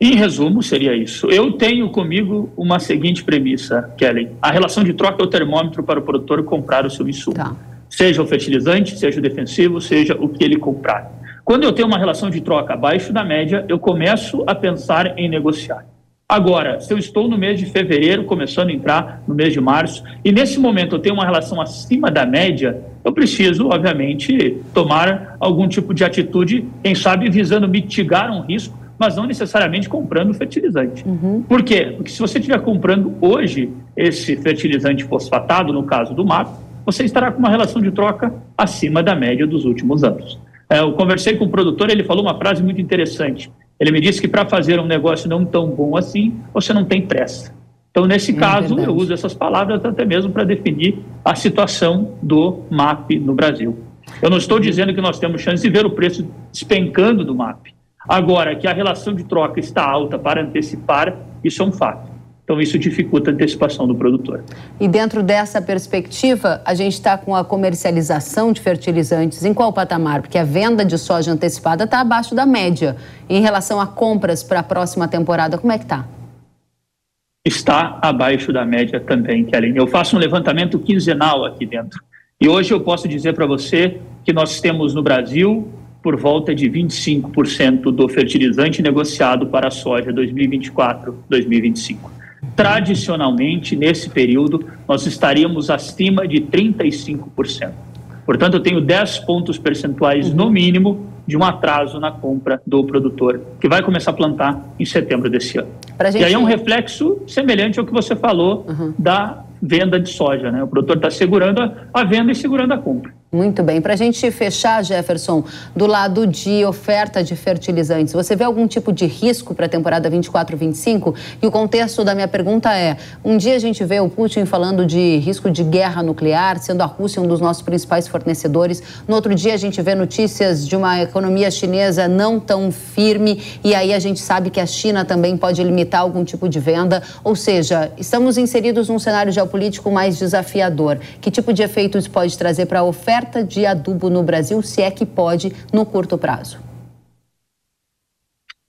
Em resumo, seria isso. Eu tenho comigo uma seguinte premissa, Kelly. A relação de troca é o termômetro para o produtor comprar o seu insumo. Tá. Seja o fertilizante, seja o defensivo, seja o que ele comprar. Quando eu tenho uma relação de troca abaixo da média, eu começo a pensar em negociar. Agora, se eu estou no mês de fevereiro, começando a entrar no mês de março, e nesse momento eu tenho uma relação acima da média, eu preciso, obviamente, tomar algum tipo de atitude, quem sabe visando mitigar um risco, mas não necessariamente comprando fertilizante. Uhum. Por quê? Porque se você estiver comprando hoje esse fertilizante fosfatado, no caso do MAP, você estará com uma relação de troca acima da média dos últimos anos. É, eu conversei com o produtor, ele falou uma frase muito interessante. Ele me disse que para fazer um negócio não tão bom assim, você não tem pressa. Então, nesse é caso, verdade. eu uso essas palavras até mesmo para definir a situação do MAP no Brasil. Eu não estou dizendo que nós temos chance de ver o preço despencando do MAP. Agora, que a relação de troca está alta para antecipar, isso é um fato. Então, isso dificulta a antecipação do produtor. E dentro dessa perspectiva, a gente está com a comercialização de fertilizantes em qual patamar? Porque a venda de soja antecipada está abaixo da média. Em relação a compras para a próxima temporada, como é que está? Está abaixo da média também, Kellen. Eu faço um levantamento quinzenal aqui dentro. E hoje eu posso dizer para você que nós temos no Brasil por volta de 25% do fertilizante negociado para a soja 2024-2025. Tradicionalmente, nesse período, nós estaríamos acima de 35%. Portanto, eu tenho 10 pontos percentuais, no mínimo, de um atraso na compra do produtor, que vai começar a plantar em setembro desse ano. Gente... E aí é um reflexo semelhante ao que você falou uhum. da venda de soja. Né? O produtor está segurando a, a, venda e segurando a compra. Muito bem. Para a gente fechar, Jefferson, do lado de oferta de fertilizantes, você vê algum tipo de risco para a temporada 24-25? E o contexto da minha pergunta é: um dia a gente vê o Putin falando de risco de guerra nuclear, sendo a Rússia um dos nossos principais fornecedores. No outro dia a gente vê notícias de uma economia chinesa não tão firme, e aí a gente sabe que a China também pode limitar algum tipo de venda. Ou seja, estamos inseridos num cenário geopolítico mais desafiador. Que tipo de efeito isso pode trazer para a oferta? Oferta de adubo no Brasil, se é que pode, no curto prazo?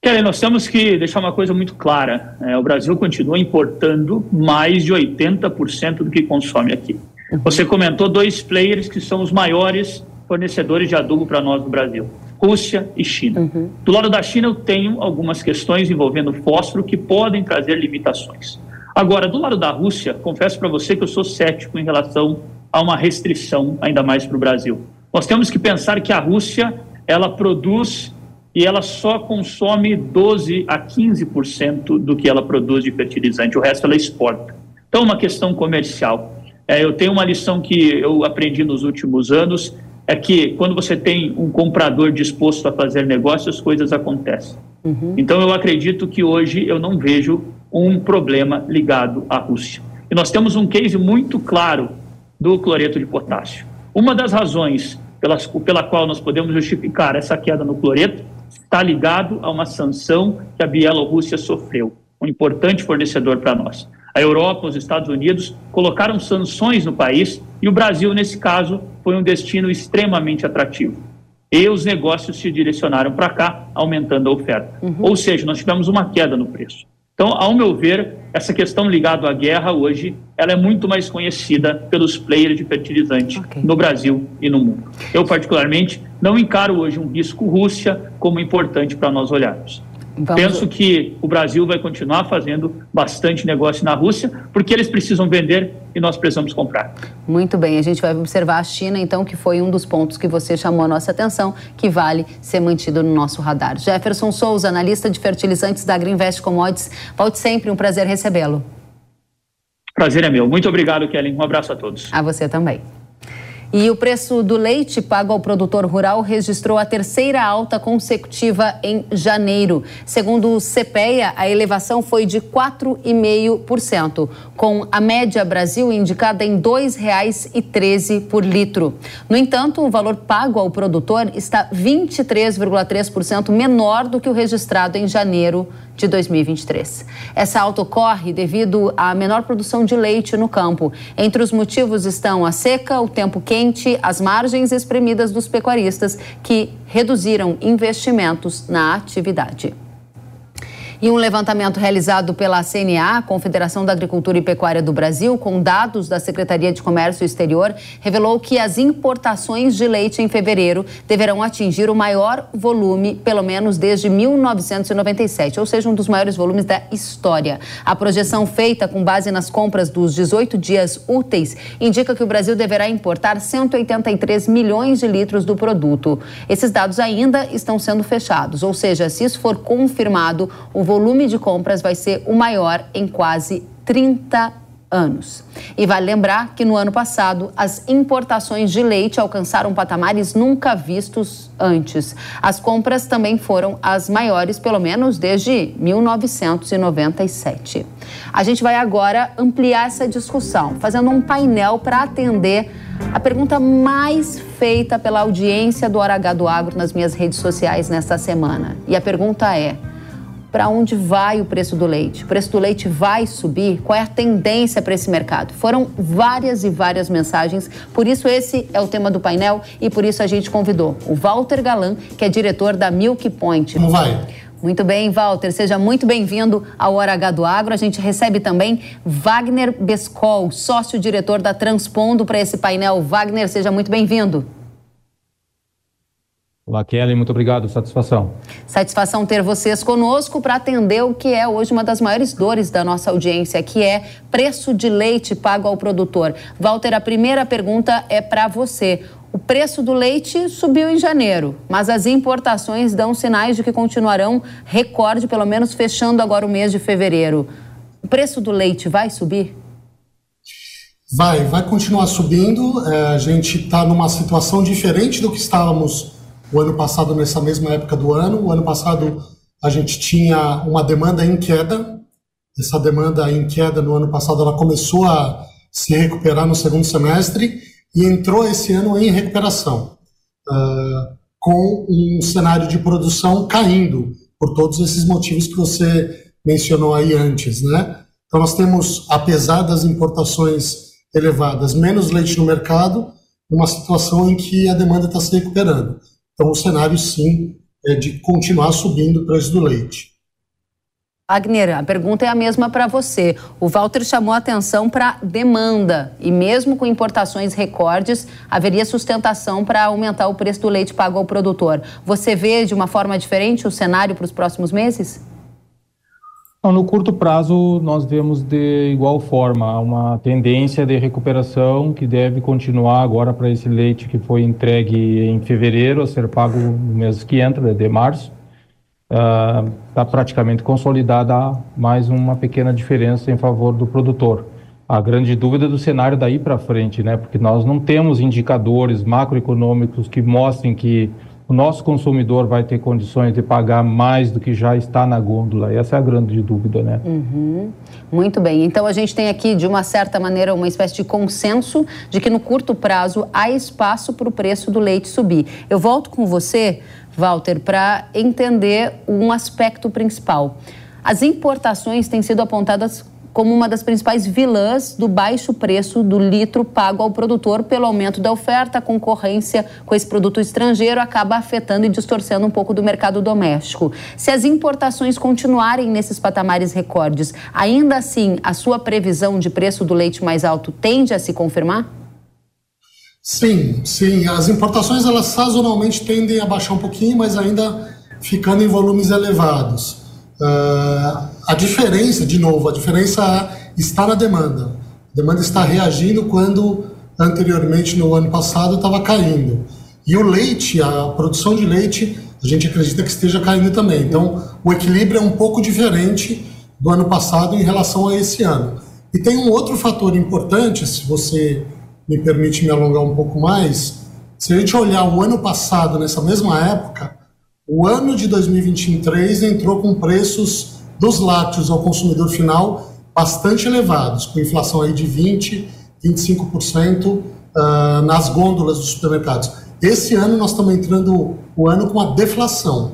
Kelly, nós temos que deixar uma coisa muito clara. É, o Brasil continua importando mais de 80% do que consome aqui. Você comentou dois players que são os maiores fornecedores de adubo para nós no Brasil: Rússia e China. Uhum. Do lado da China, eu tenho algumas questões envolvendo fósforo que podem trazer limitações. Agora, do lado da Rússia, confesso para você que eu sou cético em relação a uma restrição ainda mais para o Brasil. Nós temos que pensar que a Rússia ela produz e ela só consome 12 a 15% do que ela produz de fertilizante, o resto ela exporta. Então, é uma questão comercial. É, eu tenho uma lição que eu aprendi nos últimos anos, é que quando você tem um comprador disposto a fazer negócios, as coisas acontecem. Uhum. Então, eu acredito que hoje eu não vejo um problema ligado à Rússia. E nós temos um case muito claro do cloreto de potássio. Uma das razões pelas, pela qual nós podemos justificar essa queda no cloreto está ligado a uma sanção que a Bielorrússia sofreu, um importante fornecedor para nós. A Europa, os Estados Unidos colocaram sanções no país e o Brasil, nesse caso, foi um destino extremamente atrativo. E os negócios se direcionaram para cá, aumentando a oferta. Uhum. Ou seja, nós tivemos uma queda no preço. Então, ao meu ver, essa questão ligada à guerra hoje, ela é muito mais conhecida pelos players de fertilizante okay. no Brasil e no mundo. Eu, particularmente, não encaro hoje um risco Rússia como importante para nós olharmos. Vamos... Penso que o Brasil vai continuar fazendo bastante negócio na Rússia, porque eles precisam vender e nós precisamos comprar. Muito bem, a gente vai observar a China, então, que foi um dos pontos que você chamou a nossa atenção, que vale ser mantido no nosso radar. Jefferson Souza, analista de fertilizantes da Greenvest Commodities, volte sempre, um prazer recebê-lo. Prazer é meu. Muito obrigado, Kelly. Um abraço a todos. A você também. E o preço do leite pago ao produtor rural registrou a terceira alta consecutiva em janeiro. Segundo o CPEA, a elevação foi de 4,5%, com a média Brasil indicada em R$ 2,13 por litro. No entanto, o valor pago ao produtor está 23,3% menor do que o registrado em janeiro de 2023. Essa alta ocorre devido à menor produção de leite no campo. Entre os motivos estão a seca, o tempo quente, as margens espremidas dos pecuaristas, que reduziram investimentos na atividade. E um levantamento realizado pela CNA, Confederação da Agricultura e Pecuária do Brasil, com dados da Secretaria de Comércio Exterior, revelou que as importações de leite em fevereiro deverão atingir o maior volume, pelo menos desde 1997, ou seja, um dos maiores volumes da história. A projeção feita com base nas compras dos 18 dias úteis indica que o Brasil deverá importar 183 milhões de litros do produto. Esses dados ainda estão sendo fechados, ou seja, se isso for confirmado, o volume volume de compras vai ser o maior em quase 30 anos. E vale lembrar que no ano passado as importações de leite alcançaram patamares nunca vistos antes. As compras também foram as maiores, pelo menos desde 1997. A gente vai agora ampliar essa discussão, fazendo um painel para atender a pergunta mais feita pela audiência do Hora H do Agro nas minhas redes sociais nesta semana. E a pergunta é: para onde vai o preço do leite? O preço do leite vai subir? Qual é a tendência para esse mercado? Foram várias e várias mensagens, por isso esse é o tema do painel e por isso a gente convidou o Walter Galan, que é diretor da Milk Point. Como vai? Muito bem, Walter, seja muito bem-vindo ao Hora H do Agro. A gente recebe também Wagner Bescol, sócio-diretor da Transpondo para esse painel. Wagner, seja muito bem-vindo. Olá, Kelly, muito obrigado, satisfação. Satisfação ter vocês conosco para atender o que é hoje uma das maiores dores da nossa audiência, que é preço de leite pago ao produtor. Walter, a primeira pergunta é para você. O preço do leite subiu em janeiro, mas as importações dão sinais de que continuarão recorde, pelo menos fechando agora o mês de fevereiro. O preço do leite vai subir? Vai, vai continuar subindo. É, a gente está numa situação diferente do que estávamos o ano passado, nessa mesma época do ano. O ano passado a gente tinha uma demanda em queda. Essa demanda em queda no ano passado ela começou a se recuperar no segundo semestre e entrou esse ano em recuperação, uh, com um cenário de produção caindo, por todos esses motivos que você mencionou aí antes, né? Então nós temos, apesar das importações elevadas, menos leite no mercado, uma situação em que a demanda está se recuperando. Então o cenário sim é de continuar subindo o preço do leite. Agner, a pergunta é a mesma para você. O Walter chamou atenção para demanda e mesmo com importações recordes, haveria sustentação para aumentar o preço do leite pago ao produtor. Você vê de uma forma diferente o cenário para os próximos meses? No curto prazo, nós vemos de igual forma uma tendência de recuperação que deve continuar agora para esse leite que foi entregue em fevereiro a ser pago no mês que entra, de março. Está uh, praticamente consolidada mais uma pequena diferença em favor do produtor. A grande dúvida do cenário daí para frente, né? Porque nós não temos indicadores macroeconômicos que mostrem que o nosso consumidor vai ter condições de pagar mais do que já está na gôndola. Essa é a grande dúvida, né? Uhum. Muito bem. Então a gente tem aqui, de uma certa maneira, uma espécie de consenso de que no curto prazo há espaço para o preço do leite subir. Eu volto com você, Walter, para entender um aspecto principal. As importações têm sido apontadas como uma das principais vilãs do baixo preço do litro pago ao produtor pelo aumento da oferta. A concorrência com esse produto estrangeiro acaba afetando e distorcendo um pouco do mercado doméstico. Se as importações continuarem nesses patamares recordes, ainda assim a sua previsão de preço do leite mais alto tende a se confirmar? Sim, sim. As importações elas sazonalmente tendem a baixar um pouquinho, mas ainda ficando em volumes elevados. Uh, a diferença, de novo, a diferença está na demanda. A demanda está reagindo quando anteriormente, no ano passado, estava caindo. E o leite, a produção de leite, a gente acredita que esteja caindo também. Então, o equilíbrio é um pouco diferente do ano passado em relação a esse ano. E tem um outro fator importante, se você me permite me alongar um pouco mais. Se a gente olhar o ano passado, nessa mesma época, o ano de 2023 entrou com preços dos lácteos ao consumidor final bastante elevados, com inflação aí de 20%, 25% uh, nas gôndolas dos supermercados. Esse ano nós estamos entrando o ano com uma deflação,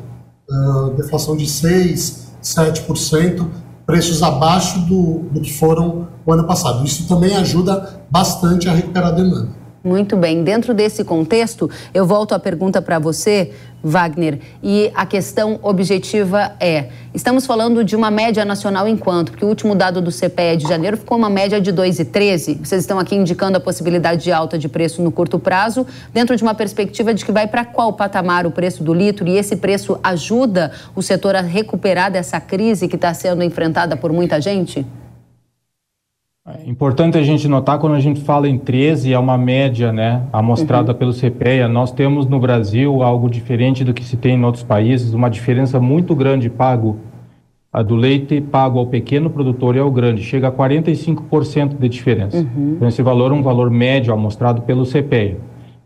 uh, deflação de 6%, 7%, preços abaixo do, do que foram o ano passado. Isso também ajuda bastante a recuperar a demanda. Muito bem. Dentro desse contexto, eu volto a pergunta para você, Wagner, e a questão objetiva é: estamos falando de uma média nacional em quanto? Porque o último dado do CPE de janeiro ficou uma média de 2,13. Vocês estão aqui indicando a possibilidade de alta de preço no curto prazo, dentro de uma perspectiva de que vai para qual patamar o preço do litro e esse preço ajuda o setor a recuperar dessa crise que está sendo enfrentada por muita gente? É importante a gente notar quando a gente fala em 13, é uma média, né, amostrada uhum. pelo CPEA. Nós temos no Brasil algo diferente do que se tem em outros países, uma diferença muito grande pago a do leite pago ao pequeno produtor e ao grande, chega a 45% de diferença. Uhum. Então esse valor é um valor médio amostrado pelo CPEA.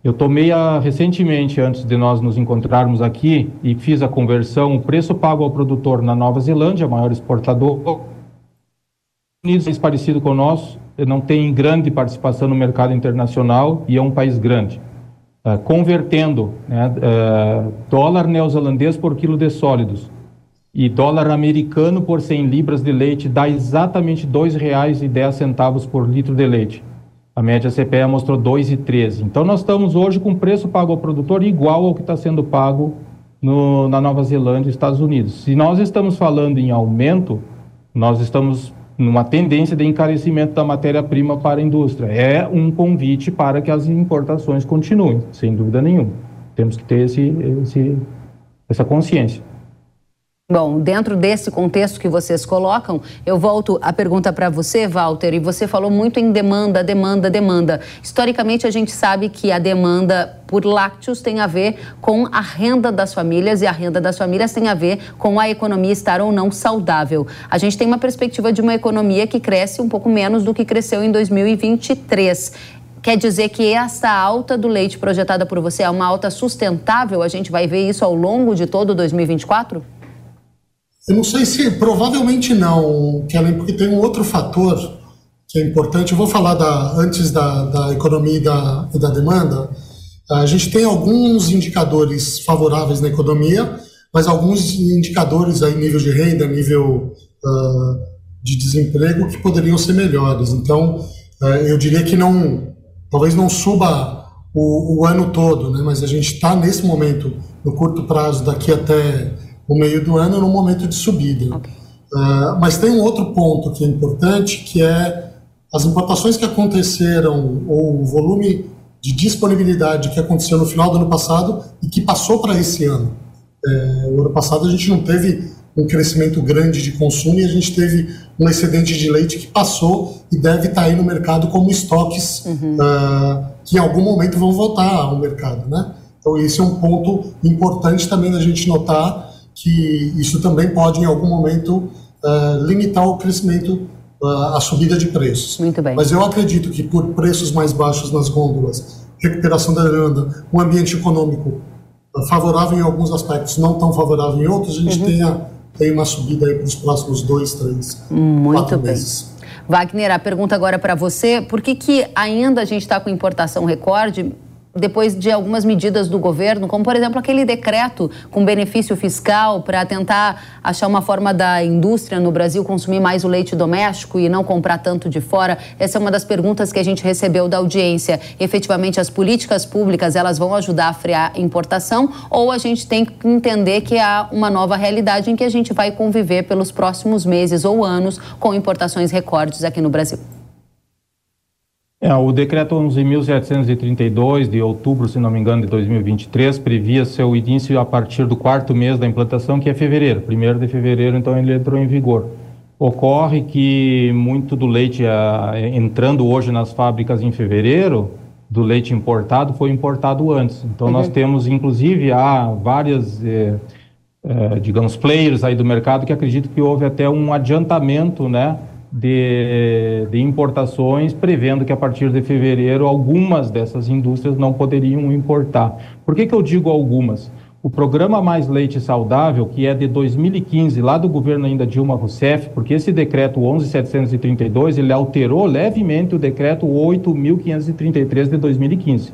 Eu tomei a, recentemente, antes de nós nos encontrarmos aqui, e fiz a conversão, o preço pago ao produtor na Nova Zelândia, maior exportador, Unidos é parecido com o nosso, não tem grande participação no mercado internacional e é um país grande. Uh, convertendo né, uh, dólar neozelandês por quilo de sólidos e dólar americano por 100 libras de leite dá exatamente R$ 2,10 por litro de leite. A média CPE mostrou 2,13. Então nós estamos hoje com preço pago ao produtor igual ao que está sendo pago no, na Nova Zelândia e Estados Unidos. Se nós estamos falando em aumento, nós estamos numa tendência de encarecimento da matéria-prima para a indústria. É um convite para que as importações continuem, sem dúvida nenhuma. Temos que ter esse, esse, essa consciência. Bom, dentro desse contexto que vocês colocam, eu volto a pergunta para você, Walter, e você falou muito em demanda, demanda, demanda. Historicamente, a gente sabe que a demanda por lácteos tem a ver com a renda das famílias e a renda das famílias tem a ver com a economia estar ou não saudável. A gente tem uma perspectiva de uma economia que cresce um pouco menos do que cresceu em 2023. Quer dizer que essa alta do leite projetada por você é uma alta sustentável? A gente vai ver isso ao longo de todo 2024? Eu não sei se, provavelmente não, Kellen, porque tem um outro fator que é importante. Eu vou falar da, antes da, da economia e da, e da demanda. A gente tem alguns indicadores favoráveis na economia, mas alguns indicadores aí, nível de renda, nível uh, de desemprego, que poderiam ser melhores. Então, uh, eu diria que não, talvez não suba o, o ano todo, né? mas a gente está nesse momento, no curto prazo, daqui até o meio do ano, num momento de subida. Okay. Uh, mas tem um outro ponto que é importante, que é as importações que aconteceram, ou o volume de disponibilidade que aconteceu no final do ano passado e que passou para esse ano. É, o ano passado a gente não teve um crescimento grande de consumo e a gente teve um excedente de leite que passou e deve estar tá aí no mercado como estoques uhum. uh, que em algum momento vão voltar ao mercado, né? Então esse é um ponto importante também da gente notar que isso também pode, em algum momento, uh, limitar o crescimento, uh, a subida de preços. Muito bem. Mas eu acredito que por preços mais baixos nas gôndolas, recuperação da demanda, um ambiente econômico uh, favorável em alguns aspectos, não tão favorável em outros, a gente uhum. tenha, tenha uma subida aí para os próximos dois, três, Muito quatro bem. meses. Wagner, a pergunta agora para você: por que, que ainda a gente está com importação recorde? Depois de algumas medidas do governo, como por exemplo aquele decreto com benefício fiscal para tentar achar uma forma da indústria no Brasil consumir mais o leite doméstico e não comprar tanto de fora. Essa é uma das perguntas que a gente recebeu da audiência. Efetivamente, as políticas públicas elas vão ajudar a frear a importação ou a gente tem que entender que há uma nova realidade em que a gente vai conviver pelos próximos meses ou anos com importações recordes aqui no Brasil? É, o decreto 11.732 de outubro, se não me engano, de 2023, previa seu início a partir do quarto mês da implantação, que é fevereiro. Primeiro de fevereiro, então, ele entrou em vigor. Ocorre que muito do leite a, entrando hoje nas fábricas em fevereiro, do leite importado, foi importado antes. Então, uhum. nós temos, inclusive, há várias, eh, eh, digamos, players aí do mercado que acreditam que houve até um adiantamento, né? De, de, importações, prevendo que a partir de fevereiro algumas dessas indústrias não poderiam importar. Por que, que eu digo algumas? O programa Mais Leite Saudável, que é de 2015, lá do governo ainda Dilma Rousseff, porque esse decreto 11.732, ele alterou levemente o decreto 8.533 de 2015.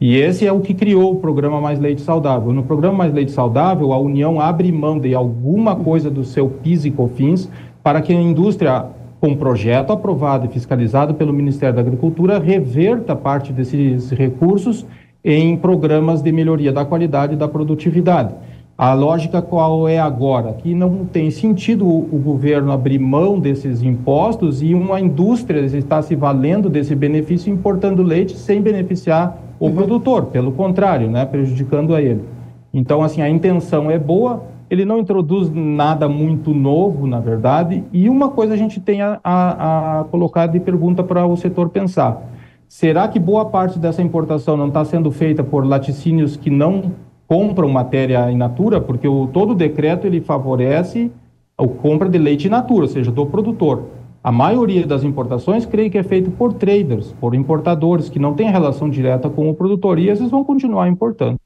E esse é o que criou o programa Mais Leite Saudável. No programa Mais Leite Saudável, a União abre mão de alguma coisa do seu PIS e COFINS para que a indústria com um projeto aprovado e fiscalizado pelo Ministério da Agricultura, reverta parte desses recursos em programas de melhoria da qualidade e da produtividade. A lógica qual é agora? Que não tem sentido o, governo abrir mão desses impostos e uma indústria está se valendo desse benefício importando leite sem beneficiar o uhum. produtor, pelo contrário, né, prejudicando a ele. Então, assim, a intenção é boa, ele não introduz nada muito novo, na verdade, e uma coisa a gente tem a, a, a colocar de pergunta para o setor pensar. Será que boa parte dessa importação não está sendo feita por laticínios que não compram matéria in natura? Porque o, todo o decreto ele favorece a compra de leite in natura, ou seja, do produtor. A maioria das importações, creio que é feito por traders, por importadores, que não têm relação direta com o produtor, e esses vão continuar importando.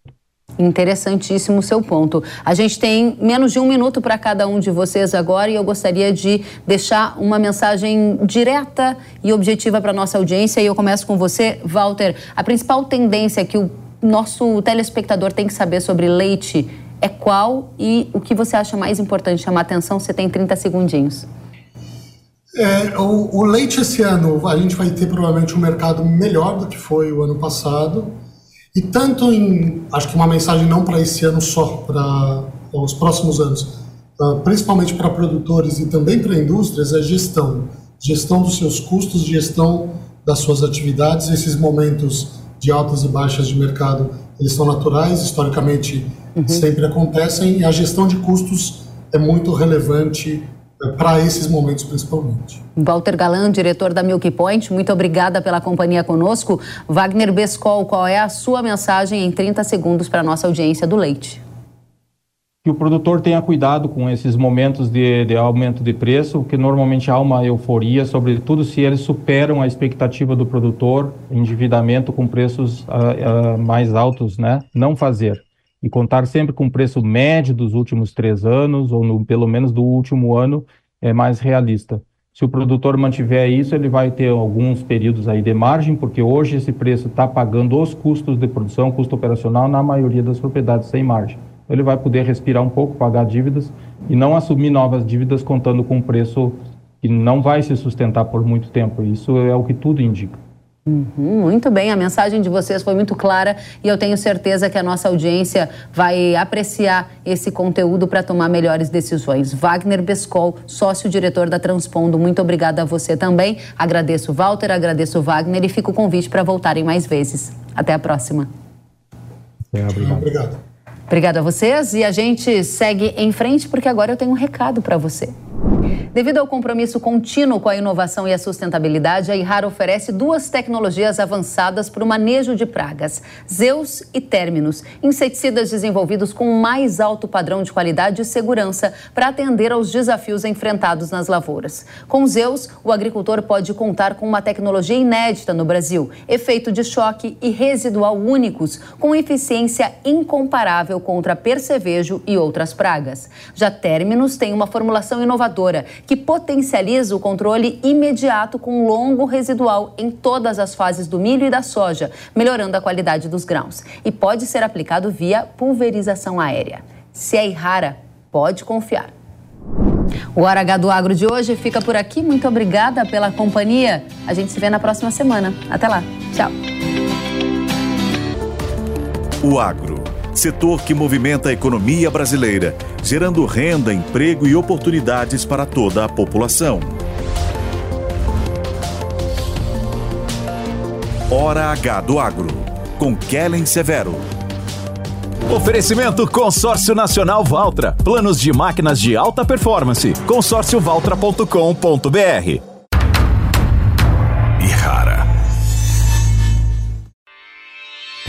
Interessantíssimo o seu ponto. A gente tem menos de um minuto para cada um de vocês agora e eu gostaria de deixar uma mensagem direta e objetiva para nossa audiência. E eu começo com você, Walter. A principal tendência que o nosso telespectador tem que saber sobre leite é qual e o que você acha mais importante chamar atenção? Você tem 30 segundinhos. É, o, o leite esse ano, a gente vai ter provavelmente um mercado melhor do que foi o ano passado. E tanto em, acho que uma mensagem não para esse ano só, para os próximos anos, uh, principalmente para produtores e também para indústrias, é gestão. Gestão dos seus custos, gestão das suas atividades. Esses momentos de altas e baixas de mercado, eles são naturais, historicamente uhum. sempre acontecem, e a gestão de custos é muito relevante para esses momentos principalmente. Walter Galan, diretor da Milk Point, muito obrigada pela companhia conosco. Wagner Bescol, qual é a sua mensagem em 30 segundos para a nossa audiência do leite? que o produtor tenha cuidado com esses momentos de, de, aumento de preço, que normalmente há uma euforia, sobretudo se eles superam a expectativa do produtor, endividamento com preços uh, uh, mais altos, né? Não fazer. E contar sempre com o preço médio dos últimos três anos, ou no, pelo menos do último ano, é mais realista. Se o produtor mantiver isso, ele vai ter alguns períodos aí de margem, porque hoje esse preço está pagando os custos de produção, custo operacional, na maioria das propriedades sem margem ele vai poder respirar um pouco, pagar dívidas e não assumir novas dívidas contando com um preço que não vai se sustentar por muito tempo. Isso é o que tudo indica. Uhum, muito bem, a mensagem de vocês foi muito clara e eu tenho certeza que a nossa audiência vai apreciar esse conteúdo para tomar melhores decisões. Wagner Bescol, sócio-diretor da Transpondo, muito obrigada a você também. Agradeço Walter, agradeço Wagner e fico o convite para voltarem mais vezes. Até a próxima. É, obrigado. obrigado. Obrigada a vocês e a gente segue em frente porque agora eu tenho um recado para você. Devido ao compromisso contínuo com a inovação e a sustentabilidade, a Ihara oferece duas tecnologias avançadas para o manejo de pragas: Zeus e Terminus, inseticidas desenvolvidos com mais alto padrão de qualidade e segurança para atender aos desafios enfrentados nas lavouras. Com Zeus, o agricultor pode contar com uma tecnologia inédita no Brasil, efeito de choque e residual únicos, com eficiência incomparável contra percevejo e outras pragas. Já Terminus tem uma formulação inovadora que potencializa o controle imediato com longo residual em todas as fases do milho e da soja, melhorando a qualidade dos grãos. E pode ser aplicado via pulverização aérea. Se é rara, pode confiar. O Hora H do Agro de hoje fica por aqui. Muito obrigada pela companhia. A gente se vê na próxima semana. Até lá. Tchau. O Agro, setor que movimenta a economia brasileira gerando renda, emprego e oportunidades para toda a população. Hora H do Agro, com Kellen Severo. Oferecimento Consórcio Nacional Valtra. Planos de máquinas de alta performance. consórciovaltra.com.br.